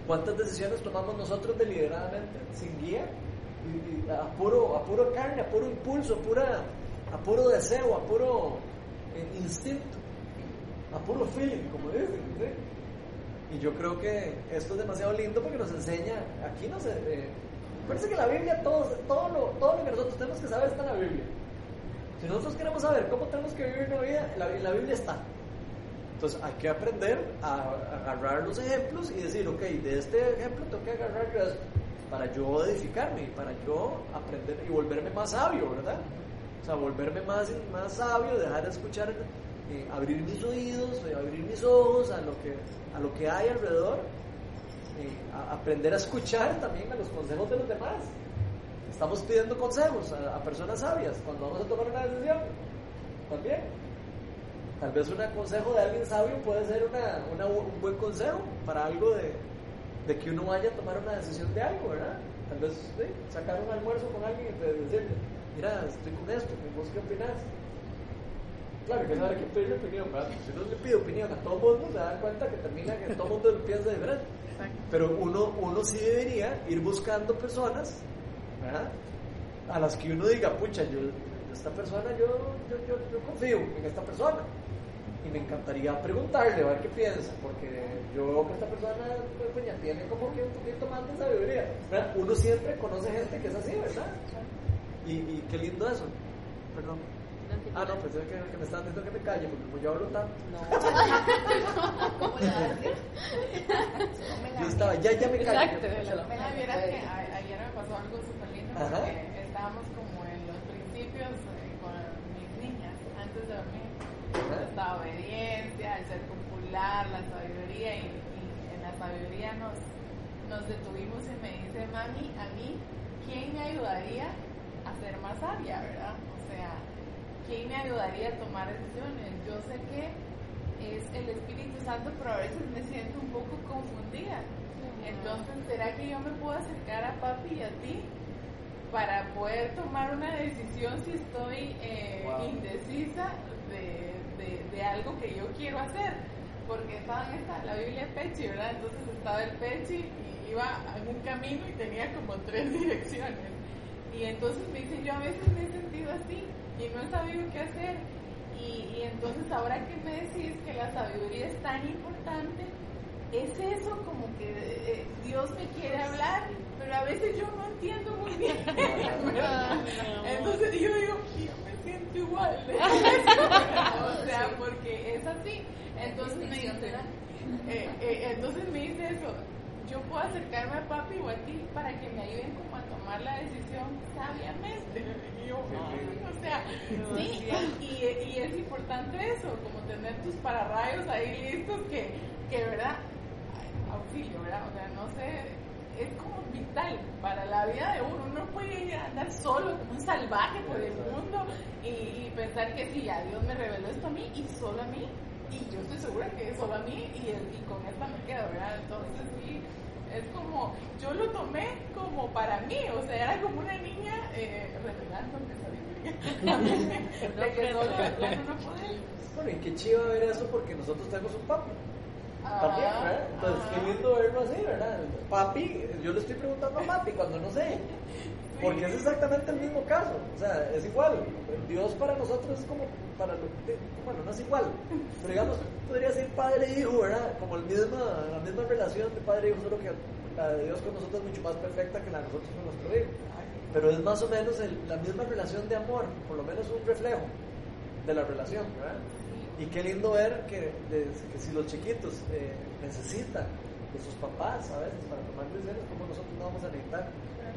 [SPEAKER 1] ¿Cuántas decisiones tomamos nosotros deliberadamente, sin guía? a, puro, a puro carne, a puro impulso, a, pura, a puro deseo, a puro eh, instinto, a puro feeling, como dicen. Y yo creo que esto es demasiado lindo porque nos enseña, aquí nos... Eh, parece que la Biblia, todo, todo, lo, todo lo que nosotros tenemos que saber está en la Biblia. Si nosotros queremos saber cómo tenemos que vivir una vida, la, la Biblia está. Entonces hay que aprender a, agarrar los ejemplos y decir, ok, de este ejemplo tengo que agarrar yo para yo edificarme, para yo aprender y volverme más sabio, ¿verdad? O sea, volverme más, más sabio, dejar de escuchar, eh, abrir mis oídos, abrir mis ojos a lo que, a lo que hay alrededor, eh, aprender a escuchar también a los consejos de los demás. Estamos pidiendo consejos a, personas sabias cuando vamos a tomar una decisión. También. Tal vez un consejo de alguien sabio puede ser una, un buen consejo para algo de, de que uno vaya a tomar una decisión de algo, ¿verdad? Tal vez sacar un almuerzo con alguien y decirle, mira, estoy con esto, ¿vos qué opinas? Claro, que sabe que pedirle opinión, ¿verdad? Si uno le pide opinión a todo el mundo, se da cuenta que termina que todo el mundo piensa diferente. Pero uno, uno sí debería ir buscando personas, ¿verdad? A las que uno diga, pucha, yo, esta persona, yo, yo, yo, yo confío en esta persona y me encantaría preguntarle a ver qué piensa, porque yo veo que esta persona pues, ya tiene como que un poquito más de sabiduría. Uno siempre conoce gente que es así, ¿verdad? Y, y qué lindo eso. Perdón. Ah, no, pues es que, que me están diciendo que me calle, porque como yo hablo tanto. No. *laughs* yo estaba, ya, ya me callo.
[SPEAKER 2] Exacto. Me viera que ayer me pasó algo súper lindo, porque estábamos como en los principios eh, con mis niñas, antes de dormir la obediencia, el ser popular, la sabiduría, y, en la sabiduría nos, nos detuvimos y me dice, mami, a mí, ¿quién me ayudaría a ser más sabia, verdad? O sea, ¿quién me ayudaría a tomar decisiones? Yo sé que es el Espíritu Santo, pero a veces me siento un poco confundida. Entonces, ¿será que yo me puedo acercar a papi y a ti para poder tomar una decisión si estoy eh, indecisa de de, algo que yo quiero hacer. Porque estaba en esta, la Biblia Pechi, ¿verdad? Entonces estaba el Pechi y iba en un camino y tenía como tres *laughs* direcciones. Y entonces me dice, yo a veces me he sentido así y no he sabido qué hacer. Y, entonces ahora que me decís que la sabiduría es tan importante, es eso como que eh, Dios me quiere hablar, pero a veces yo no entiendo muy bien. *laughs* entonces yo digo, siento igual. *laughs* o sea, porque es así. Entonces me dice, eh, eh, entonces me dice eso, yo puedo acercarme a papi o a ti para que me ayuden como a tomar la decisión sabiamente. Y yo, o sea, sí, y, y, es importante eso, como tener tus pararrayos ahí listos que, que verdad, auxilio, ¿verdad? O sea, no sé, es como vital para la vida de uno. Uno puede andar solo como un salvaje por el mundo y, pensar que si ya Dios me reveló esto a mí y solo a mí, y yo estoy segura que es solo a mí y, y con esta me quedo, ¿verdad? Entonces sí, es como, yo lo tomé como para mí, o sea, era como una niña eh, revelando *laughs* de que solo
[SPEAKER 1] no Bueno, y qué chido ver eso porque nosotros tenemos un papi. También, ah, ¿verdad? Entonces, qué lindo verlo así, ¿verdad? Papi, yo le estoy preguntando a papi cuando no sé. Porque es exactamente el mismo caso. O sea, es igual. Dios para nosotros es como para lo. Bueno, no es igual. Pero digamos, podría ser padre e hijo, ¿verdad? Como el misma, la misma relación de padre e hijo, solo que la de Dios con nosotros es mucho más perfecta que la de nosotros con nuestro hijo. Pero es más o menos la misma relación de amor, por lo menos un reflejo de la relación, ¿verdad? Y qué lindo ver que, que si los chiquitos eh, necesitan de sus papás a veces para tomar decisiones, como nosotros no vamos a necesitar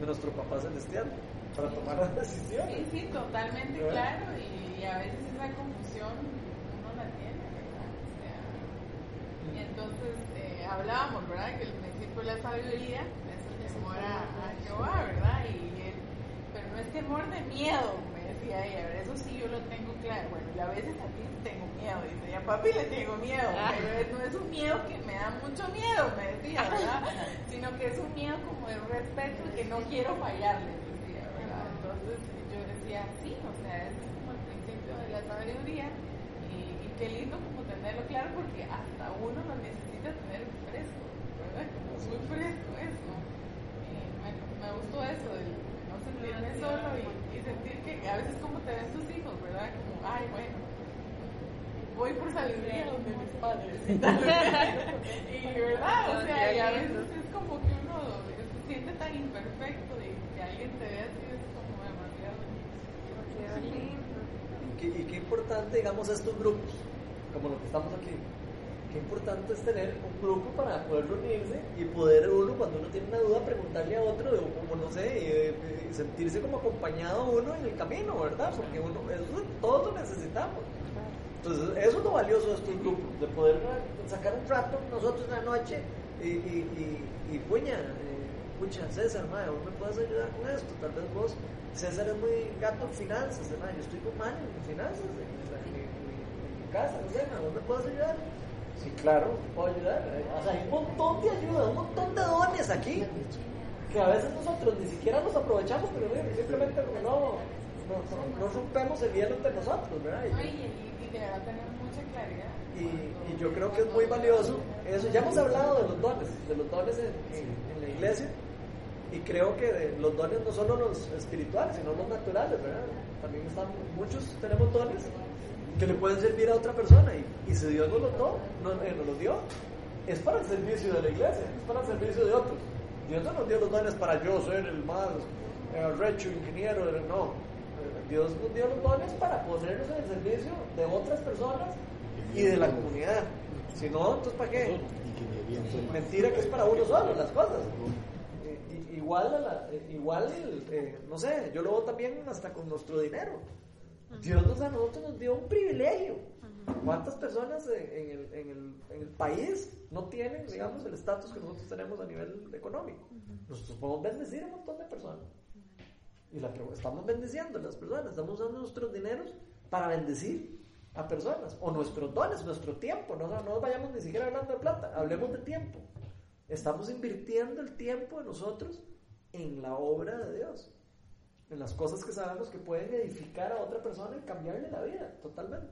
[SPEAKER 1] de nuestro papá celestial para tomar las decisiones.
[SPEAKER 2] Sí, sí, totalmente claro. Y, a veces esa confusión uno la tiene, ¿verdad? O sea, y entonces eh, hablábamos, ¿verdad? Que el principio de la sabiduría es el temor a, a Jehová, ¿verdad? Y pero no es temor de miedo, me decía ella, eso sí yo lo tengo claro. Bueno, y a veces a ti tengo miedo, dice ella, papi le tengo miedo, ah. pero no es un miedo que me da mucho miedo, me decía, ¿verdad? *laughs* Sino que es un miedo como de respeto y que no quiero fallarle, decía, ¿verdad? Entonces yo decía, sí, o sea, es como el principio de la sabiduría y, y qué lindo como tenerlo claro porque hasta uno lo necesita tener fresco, ¿verdad? Como muy fresco eso. Y bueno, me gustó eso del sentirme solo y, sentir que a veces como te ven tus hijos, ¿verdad? Como, ay, bueno, voy por sabiduría donde mis padres. *laughs* y, ¿verdad? O sea, y a veces es como que uno se siente tan imperfecto y que alguien te vea así es como demasiado.
[SPEAKER 1] Y qué, y qué importante, digamos, estos grupos, como lo que estamos aquí qué importante es tener un grupo para poder reunirse y poder uno, cuando uno tiene una duda, preguntarle a otro, o como no sé, y, sentirse como acompañado uno en el camino, ¿verdad? Porque uno, eso todos lo necesitamos. Entonces, eso es lo valioso de estos grupos, de poder sacar un rato nosotros en la noche y, y, y, y puña, eh, César, madre, ¿vos me puedes ayudar con esto? Tal vez vos, César es muy gato en finanzas, yo estoy con mal en finanzas, en, mi casa, no sé, ¿vos me puedes ayudar? Sí, claro, puedo ayudar. O sea, hay un montón de ayuda, un montón de dones aquí que a veces nosotros ni siquiera nos aprovechamos, pero simplemente no, no, no, rompemos el hielo entre nosotros, ¿verdad?
[SPEAKER 2] Y, y, y
[SPEAKER 1] yo creo que es muy valioso eso. Ya hemos hablado de los dones, de los dones en, la iglesia, y creo que los dones no solo los espirituales, sino los naturales, ¿verdad? También están, muchos tenemos dones que le pueden servir a otra persona. Y, si Dios nos lo, eh, nos, dio, es para el servicio de la iglesia, es para el servicio de otros. Dios no nos dio los dones para yo ser el más eh, recho ingeniero, no. Eh, Dios nos dio los dones para ponernos en el servicio de otras personas y de la comunidad. Si no, entonces ¿para qué? Mentira que es para uno solo las cosas. igual, igual no sé, yo lo veo también hasta con nuestro dinero. Dios nos, a nosotros nos dio un privilegio. ¿Cuántas personas en el, en, el, en el, país no tienen, digamos, el estatus que nosotros tenemos a nivel económico? Nosotros podemos bendecir a un montón de personas. Y la, estamos bendiciendo a las personas, estamos usando nuestros dineros para bendecir a personas, o nuestros dones, nuestro tiempo, no, no nos vayamos ni siquiera hablando de plata, hablemos de tiempo. Estamos invirtiendo el tiempo de nosotros en la obra de Dios en las cosas que sabemos que pueden edificar a otra persona y cambiarle la vida totalmente.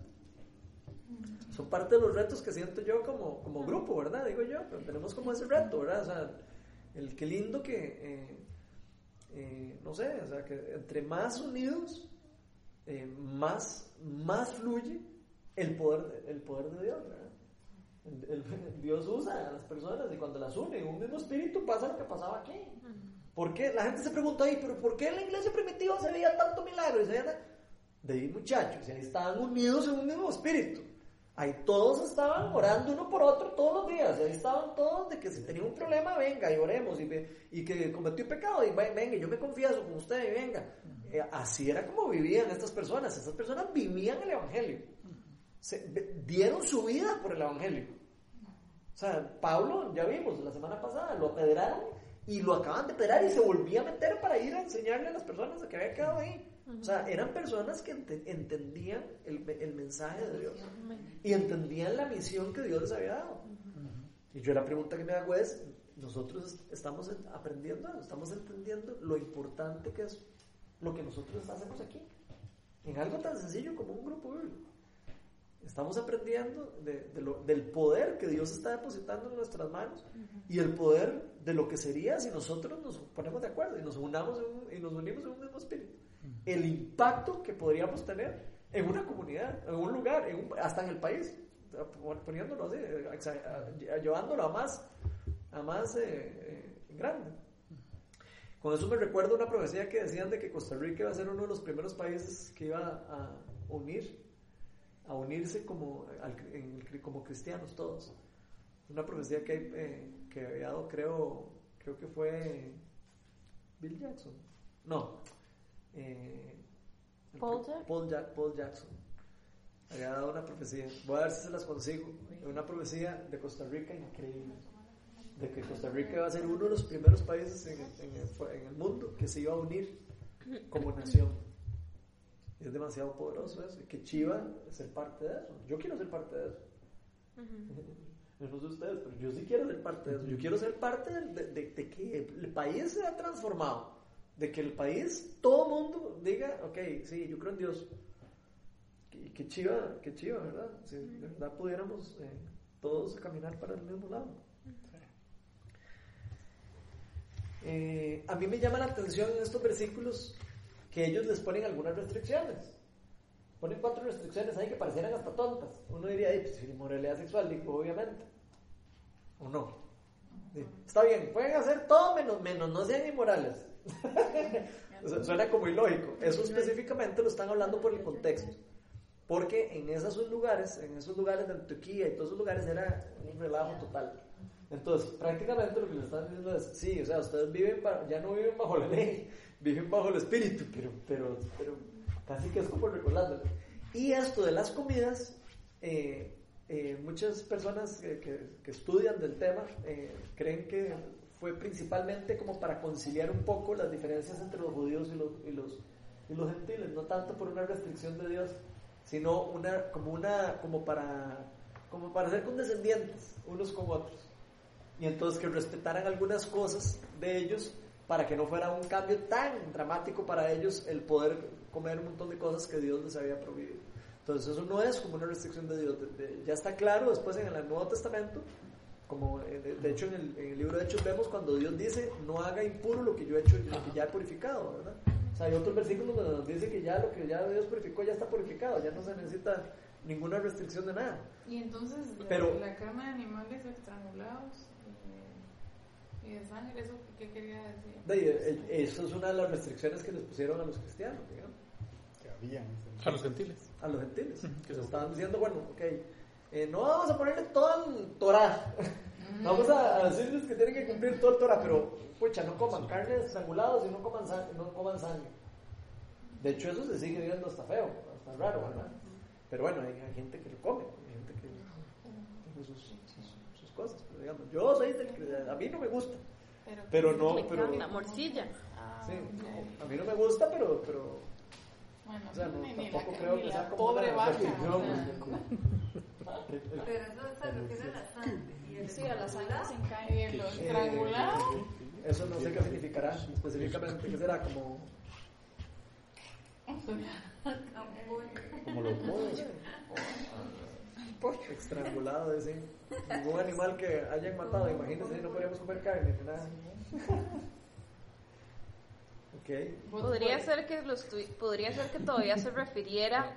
[SPEAKER 1] Son parte de los retos que siento yo como, como grupo, ¿verdad? Digo yo, pero tenemos como ese reto, ¿verdad? O sea, el que lindo que, eh, eh, no sé, o sea, que entre más unidos, eh, más, más fluye el poder, el poder de Dios, ¿verdad? Dios usa a las personas y cuando las une en un mismo espíritu pasa lo que pasaba aquí. ¿Por qué? La gente se pregunta ahí, pero ¿por qué en la iglesia primitiva se veía tanto milagro? Y se de ahí muchachos, ahí estaban unidos en un mismo espíritu. Ahí todos estaban orando uno por otro todos los días. Ahí estaban todos de que si tenía un problema, venga y oremos. Y, y que cometió pecado, y venga, yo me confieso con usted y venga. Eh, así era como vivían estas personas. Estas personas vivían el Evangelio. Se, dieron su vida por el Evangelio. O sea, Pablo, ya vimos la semana pasada, lo apedrearon y lo acaban de pedrar y se volvía a meter para ir a enseñarle a las personas que había quedado ahí. O sea, eran personas que entendían el, el, mensaje de Dios y entendían la misión que Dios les había dado. Y yo la pregunta que me hago es, nosotros estamos aprendiendo, estamos entendiendo lo importante que es lo que nosotros hacemos aquí, en algo tan sencillo como un grupo bíblico. Estamos aprendiendo de, lo, del poder que Dios está depositando en nuestras manos y el poder de lo que sería si nosotros nos ponemos de acuerdo y nos, unamos y nos unimos en un mismo espíritu. El impacto que podríamos tener en una comunidad, en un lugar, hasta en el país, poniéndolo así, llevándolo a más, a más eh, eh, grande. Con eso me recuerdo una profecía que decían de que Costa Rica iba a ser uno de los primeros países que iba a unir a unirse como, como cristianos todos. Una profecía que, eh, que había dado, creo, creo que fue Bill Jackson. No. Eh, Paul, Paul, Jackson. Había dado una profecía. Voy a ver si se las consigo. Una profecía de Costa Rica increíble. De que Costa Rica iba a ser uno de los primeros países en, en, el, en el mundo que se iba a unir como nación. Es demasiado poderoso eso. Que chiva ser parte de eso. Yo quiero ser parte de eso. *laughs* No sé ustedes, pero yo sí quiero ser parte de eso. Yo quiero ser parte de, que el país se ha transformado. De que el país, todo mundo diga, ok, sí, yo creo en Dios. Qué, chiva, qué chiva, ¿verdad? Si de verdad pudiéramos eh, todos caminar para el mismo lado. Eh, a mí me llama la atención en estos versículos que ellos les ponen algunas restricciones. Ponen cuatro restricciones ahí que parecieran hasta tontas. Uno diría, pues inmoralidad sexual, digo, obviamente. ¿O no? Está bien, pueden hacer todo menos, menos no sean inmorales. *laughs* Suena como ilógico. Eso específicamente lo están hablando por el contexto. Porque en esos lugares, en esos lugares de Antioquía y todos esos lugares era un relajo total. Entonces, prácticamente lo que les están diciendo es, sí, o sea, ustedes viven, ya no viven bajo la ley, *laughs* viven bajo el espíritu, pero, pero, pero casi que es como recordándolo. Y esto de las comidas, eh, eh, muchas personas que, que, estudian del tema eh, creen que fue principalmente como para conciliar un poco las diferencias entre los judíos y los, y los, y los gentiles, no tanto por una restricción de Dios, sino una, como, una, como, para, como para ser condescendientes unos con otros. Y entonces que respetaran algunas cosas de ellos para que no fuera un cambio tan dramático para ellos el poder comer un montón de cosas que Dios les había prohibido. Entonces eso no es como una restricción de Dios, ya está claro después en el Nuevo Testamento, como eh, de, hecho en el, libro de Hechos vemos cuando Dios dice, no haga impuro lo que yo he hecho, lo que ya he purificado, ¿verdad? O sea, hay otros versículos donde nos dice que ya lo que ya Dios purificó ya está purificado, ya no se necesita ninguna restricción de nada.
[SPEAKER 2] Y entonces Pero, la carne de animales estrangulados y de sangre, ¿eso qué quería decir?
[SPEAKER 1] Eh, eso es una de las restricciones que les pusieron a los cristianos, digamos.
[SPEAKER 6] Que habían.
[SPEAKER 7] A los gentiles.
[SPEAKER 1] A los gentiles. Que se estaban diciendo, bueno, ok, eh, no vamos a ponerle todo el Torah. vamos a, decirles que tienen que cumplir todo el Torah, pero, pucha, no coman carne estrangulados y no coman, sangre, no coman sangre. De hecho, eso se sigue viendo hasta feo, hasta raro, ¿verdad? Pero bueno, hay, gente que lo come, hay gente que tiene sus, sus, cosas. Pero digamos, yo soy del que a mí no me gusta. Pero, no, pero...
[SPEAKER 4] La morcilla.
[SPEAKER 1] sí, a mí no me gusta, pero... pero bueno, o sea, no, tampoco creo que sea como
[SPEAKER 2] pobre vaca. *laughs*
[SPEAKER 3] pero eso se refiere a la sangre.
[SPEAKER 2] Sí, a la sangre sin caer. Lo estrangulado.
[SPEAKER 1] Eso no sé qué significará específicamente. ¿Qué será? Como... Como los pollos. Estrangulado, decir. Ningún animal que hayan matado, imagínense, no podríamos comer carne, nada. Okay.
[SPEAKER 4] Podría ser que los podría ser que todavía se refiriera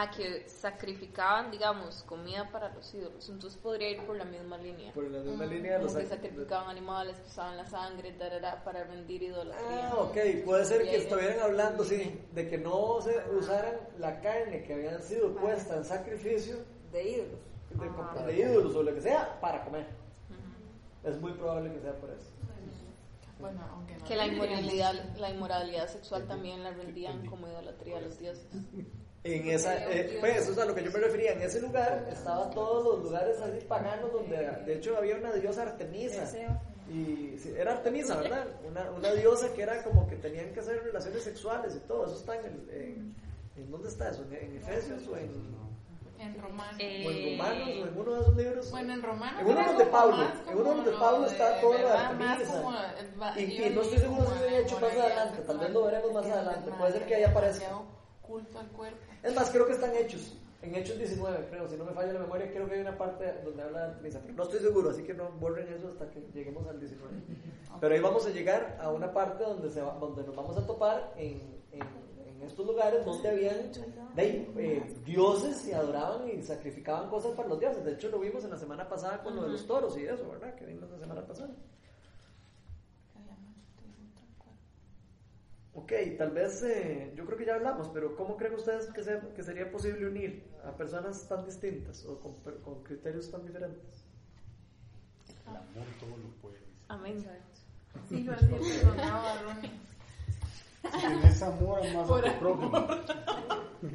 [SPEAKER 4] a que sacrificaban, digamos, comida para los ídolos. Entonces podría ir por la misma línea.
[SPEAKER 1] Por la misma línea de los
[SPEAKER 4] que sacrificaban animales, que usaban la sangre, para rendir idolatría.
[SPEAKER 1] Ah, ok, puede ser que estuvieran hablando, sí, de que no se usaran la carne que habían sido puesta en sacrificio
[SPEAKER 5] de ídolos.
[SPEAKER 1] De, de ídolos o lo que sea, para comer. Es muy probable que sea por eso.
[SPEAKER 2] Bueno, aunque
[SPEAKER 4] que la inmoralidad, la inmoralidad sexual también la rendían como idolatría a los dioses. *laughs*
[SPEAKER 1] En esa, eh, pues eso es a lo que yo me refería. En ese lugar estaban todos los lugares así paganos donde, de hecho, había una diosa Artemisa Y era Artemisa, ¿verdad? Una, una, diosa que era como que tenían que hacer relaciones sexuales y todo. Eso está en el. En, ¿en dónde está eso? ¿En, Efesios o en.?
[SPEAKER 2] En Romanos.
[SPEAKER 1] Eh, o en Romanos o en uno de esos libros.
[SPEAKER 2] Bueno, en Romanos.
[SPEAKER 1] En uno de Pablo. En uno de Pablo está toda la Artemisa. Y, y, no estoy seguro si se ha hecho más adelante. Tal vez lo veremos más adelante. Puede ser que ahí aparezca.
[SPEAKER 2] Culto al cuerpo.
[SPEAKER 1] Es más, creo que están hechos. En Hechos 19, creo, si no me falla la memoria, creo que hay una parte donde habla de misa. no estoy seguro, así que no borren eso hasta que lleguemos al 19. Pero ahí vamos a llegar a una parte donde, se donde nos vamos a topar en, en, estos lugares donde habían eh, dioses y adoraban y sacrificaban cosas para los dioses. De hecho, lo vimos en la semana pasada con lo de los toros y eso, ¿verdad? Que vimos la semana pasada. Ok, tal vez, eh, yo creo que ya hablamos, pero ¿cómo creen ustedes que, que sería posible unir a personas tan distintas o con, con criterios tan diferentes?
[SPEAKER 6] El amor todo lo puede.
[SPEAKER 2] Amén. Sí, yo así perdonaba a Ronnie.
[SPEAKER 6] Tienes amor a más a tu prójimo.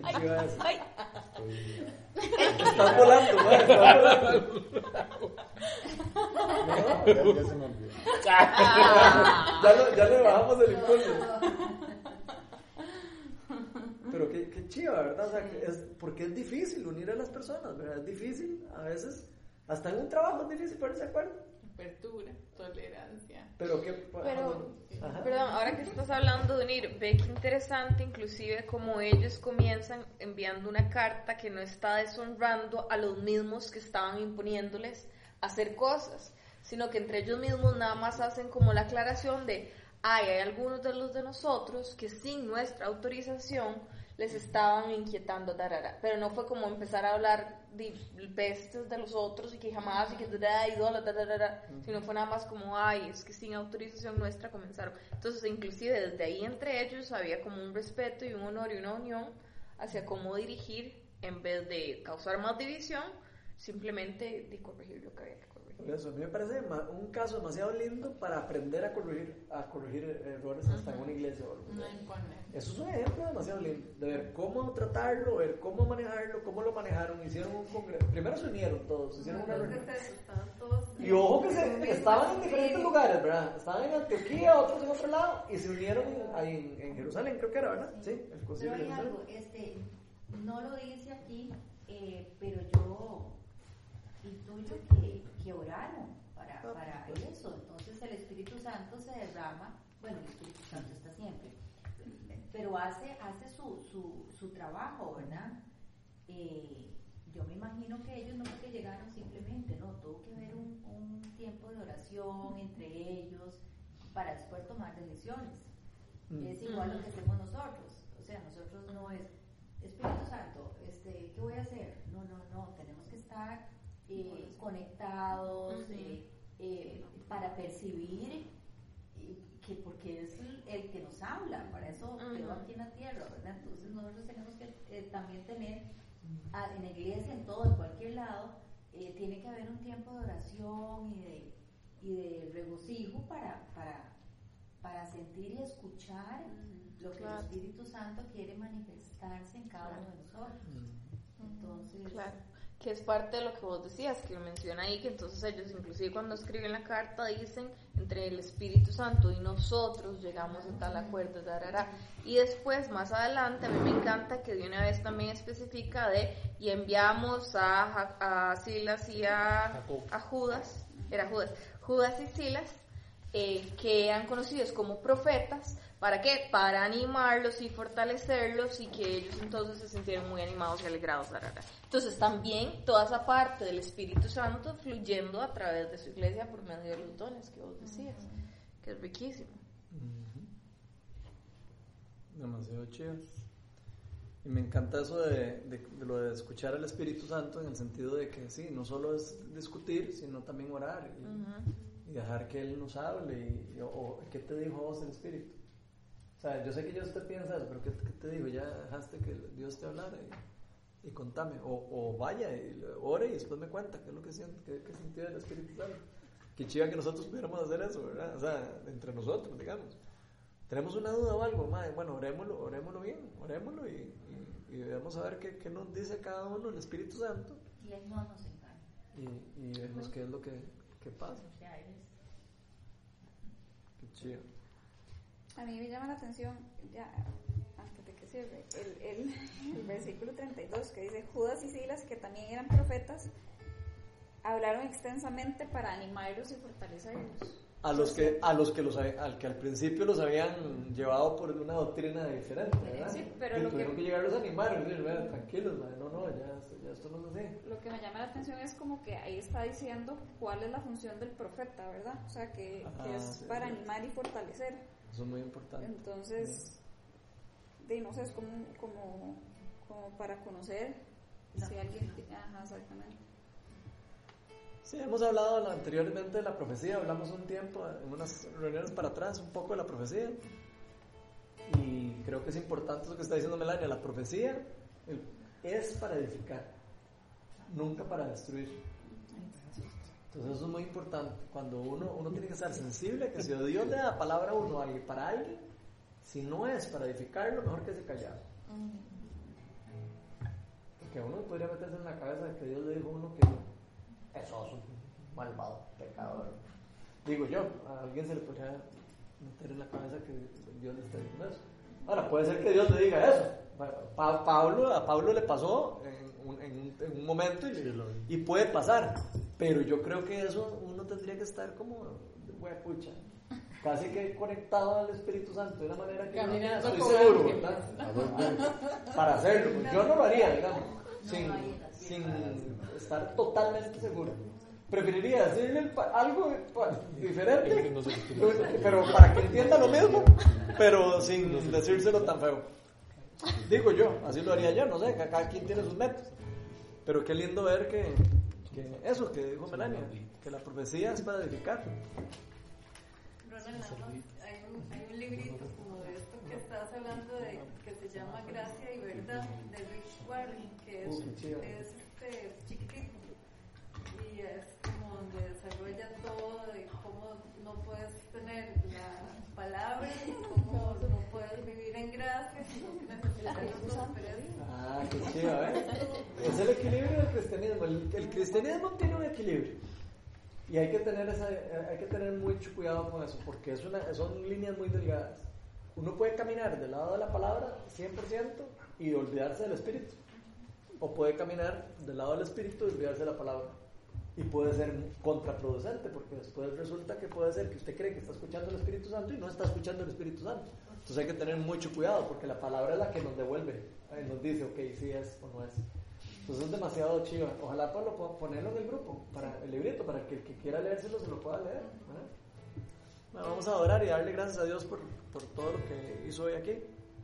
[SPEAKER 1] Ay, ay. Estás volando, ¿no? Estás volando.
[SPEAKER 6] No, ya, ya se me olvidó.
[SPEAKER 1] ya, lo, ya le bajamos el impulso. Pero qué, qué chiva, ¿verdad? O sea, es, porque es difícil unir a las personas, ¿verdad? Es difícil, a veces, hasta en un trabajo es difícil ponerse de acuerdo.
[SPEAKER 2] Apertura, tolerancia.
[SPEAKER 1] Pero qué...
[SPEAKER 7] Pero, perdón, ahora que estás hablando de unir, ve que interesante inclusive como ellos comienzan enviando una carta que no está deshonrando a los mismos que estaban imponiéndoles hacer cosas, sino que entre ellos mismos nada más hacen como la aclaración de, ay, hay algunos de los de nosotros que sin nuestra autorización les estaban inquietando, darara. pero no fue como empezar a hablar de pestes de los otros y que jamás, y que darara, sino fue nada más como, ay, es que sin autorización nuestra comenzaron. Entonces, inclusive desde ahí entre ellos había como un respeto y un honor y una unión hacia cómo dirigir en vez de causar más división, simplemente de corregir lo que había
[SPEAKER 1] eso, a mí me parece un caso demasiado lindo para aprender a corregir, a corregir errores hasta en una iglesia. Eso es un ejemplo demasiado lindo de ver cómo tratarlo, ver cómo manejarlo, cómo lo manejaron. Hicieron un congreso. Primero se unieron todos, hicieron una reunión. Y ojo que se, estaban en diferentes lugares, ¿verdad? Estaban en Antioquía, otros en otro lado, y se unieron ahí en, Jerusalén, creo que era, ¿verdad? Sí,
[SPEAKER 5] el concilio Pero hay algo, este, no lo dice aquí, eh, pero yo intuyo que que oraron para, ah, para pues. eso. Entonces el Espíritu Santo se derrama, bueno, el Espíritu Santo está siempre, pero hace, hace su, su, su trabajo, ¿verdad? Eh, yo me imagino que ellos no fue que llegaron simplemente, no, tuvo que haber un, un tiempo de oración entre ellos para después tomar decisiones. Mm. Es igual lo que hacemos nosotros. O sea, nosotros no es, Espíritu Santo, este, ¿qué voy a hacer? No, no, no, tenemos que estar eh, conectados eh, eh, para percibir que porque es el, que nos habla, para eso quedó aquí en la tierra, ¿verdad? Entonces nosotros tenemos que también tener en la iglesia, en todo, en cualquier lado, tiene que haber un tiempo de oración y de, y de regocijo para, para, para sentir y escuchar lo que el Espíritu Santo quiere manifestarse en cada uno de nosotros. Entonces,
[SPEAKER 7] claro. Que es parte de lo que vos decías, que menciona ahí, que entonces ellos inclusive cuando escriben la carta dicen entre el Espíritu Santo y nosotros llegamos a tal acuerdo, y después más adelante a mí me encanta que de una vez también especifica de y enviamos a, a Silas y a, a Judas, era Judas, Judas y Silas, eh, que eran conocidos como profetas, ¿Para qué? Para animarlos y fortalecerlos y que ellos entonces se sintieran muy animados y alegrados. Entonces también toda esa parte del Espíritu Santo fluyendo a través de su iglesia por medio de los dones que vos decías, que es riquísimo.
[SPEAKER 1] Demasiado chido. Y me encanta eso de, lo de escuchar al Espíritu Santo en el sentido de que sí, no solo es discutir, sino también orar y, dejar que Él nos hable. Y, o, ¿Qué te dijo vos el Espíritu? O sea, yo sé que ya usted piensa eso, pero ¿qué, te digo? Ya dejaste que Dios te hablara y, contame. O, o, vaya y ore y después me cuenta qué es lo que siente, qué, qué sintió el Espíritu Santo. Qué chiva que nosotros pudiéramos hacer eso, ¿verdad? O sea, entre nosotros, digamos. Tenemos una duda o algo, madre, bueno, orémoslo, orémoslo bien, orémoslo y, y, vamos a ver qué, qué, nos dice cada uno el Espíritu Santo.
[SPEAKER 5] Y Él no nos engaña.
[SPEAKER 1] Y, y vemos qué es lo que, que pasa. Qué chido.
[SPEAKER 8] A mí me llama la atención, ya, antes de que cierre, el, el, el versículo 32 que dice, Judas y Silas, que también eran profetas, hablaron extensamente para animarlos y fortalecerlos.
[SPEAKER 1] A los que, a los que los, al que al principio los habían llevado por una doctrina diferente, ¿verdad?
[SPEAKER 8] Sí, pero lo
[SPEAKER 1] tuvieron
[SPEAKER 8] que-
[SPEAKER 1] que, llegarlos a animar y decir, "Vea, tranquilos, madre, no, no, ya, ya esto no es así.
[SPEAKER 8] Lo que me llama la atención es como que ahí está diciendo cuál es la función del profeta, ¿verdad? O sea, que, que es
[SPEAKER 1] sí,
[SPEAKER 8] para
[SPEAKER 1] sí.
[SPEAKER 8] animar y fortalecer.
[SPEAKER 1] Eso es muy importante.
[SPEAKER 8] Entonces, de, no sé, es como, como, como para conocer si alguien... Ajá, exactamente.
[SPEAKER 1] Sí, hemos hablado anteriormente de la profecía, hablamos un tiempo, en unas reuniones para atrás, un poco de la profecía. Y creo que es importante eso que está diciendo Melania, la profecía es para edificar, nunca para destruir. Entonces eso es muy importante, cuando uno, uno tiene que estar sensible que si Dios le da palabra a uno alguien- para alguien, si no es para edificarlo, mejor que se callado. Porque uno podría meterse en la cabeza de que Dios le dijo a uno que eso es un malvado, pecador. Digo yo, a alguien se le podría meter en la cabeza que Dios le está diciendo eso. Ahora, puede ser que Dios le diga eso. Pa- Pablo, a Pablo le pasó en un, en un- en un momento y puede pasar. Pero yo creo que eso uno tendría que estar como, pucha, casi que conectado al Espíritu Santo de una manera que estoy seguro. Para hacerlo. Yo no lo haría, digamos, sin, sin estar totalmente seguro. Preferiría decirle algo diferente, pero para que entienda lo mismo, pero sin decírselo tan feo. Digo yo, así lo haría yo, no sé, que cada quien tiene sus metas. Pero qué lindo ver que, que eso que dijo Melania, que la profecía es para edificar.
[SPEAKER 3] Ronald, hay un, hay un librito como de esto que estás hablando de que se llama Gracia y Verdad de Rich Warren, que es, es este, chiquitito y es como donde desarrolla todo de cómo no puedes tener la palabra cómo no puedes vivir en gracia, prosperidad.
[SPEAKER 1] Ah, qué chido, ¿eh? Es el equilibrio del cristianismo. El, el cristianismo tiene un equilibrio. Y hay que tener esa, hay que tener mucho cuidado con eso, porque es una, son líneas muy delgadas. Uno puede caminar del lado de la palabra 100% y olvidarse del espíritu. O puede caminar del lado del espíritu y olvidarse de la palabra. Y puede ser contraproducente, porque después resulta que puede ser que usted cree que está escuchando el Espíritu Santo y no está escuchando el Espíritu Santo. Entonces hay que tener mucho cuidado, porque la palabra es la que nos devuelve, eh, nos dice, ok, sí es o no es. Entonces es demasiado chido. Ojalá pues, lo pueda ponerlo en el grupo, para el librito, para que el que quiera leérselo se lo pueda leer. Bueno, vamos a adorar y darle gracias a Dios por, por todo lo que hizo hoy aquí.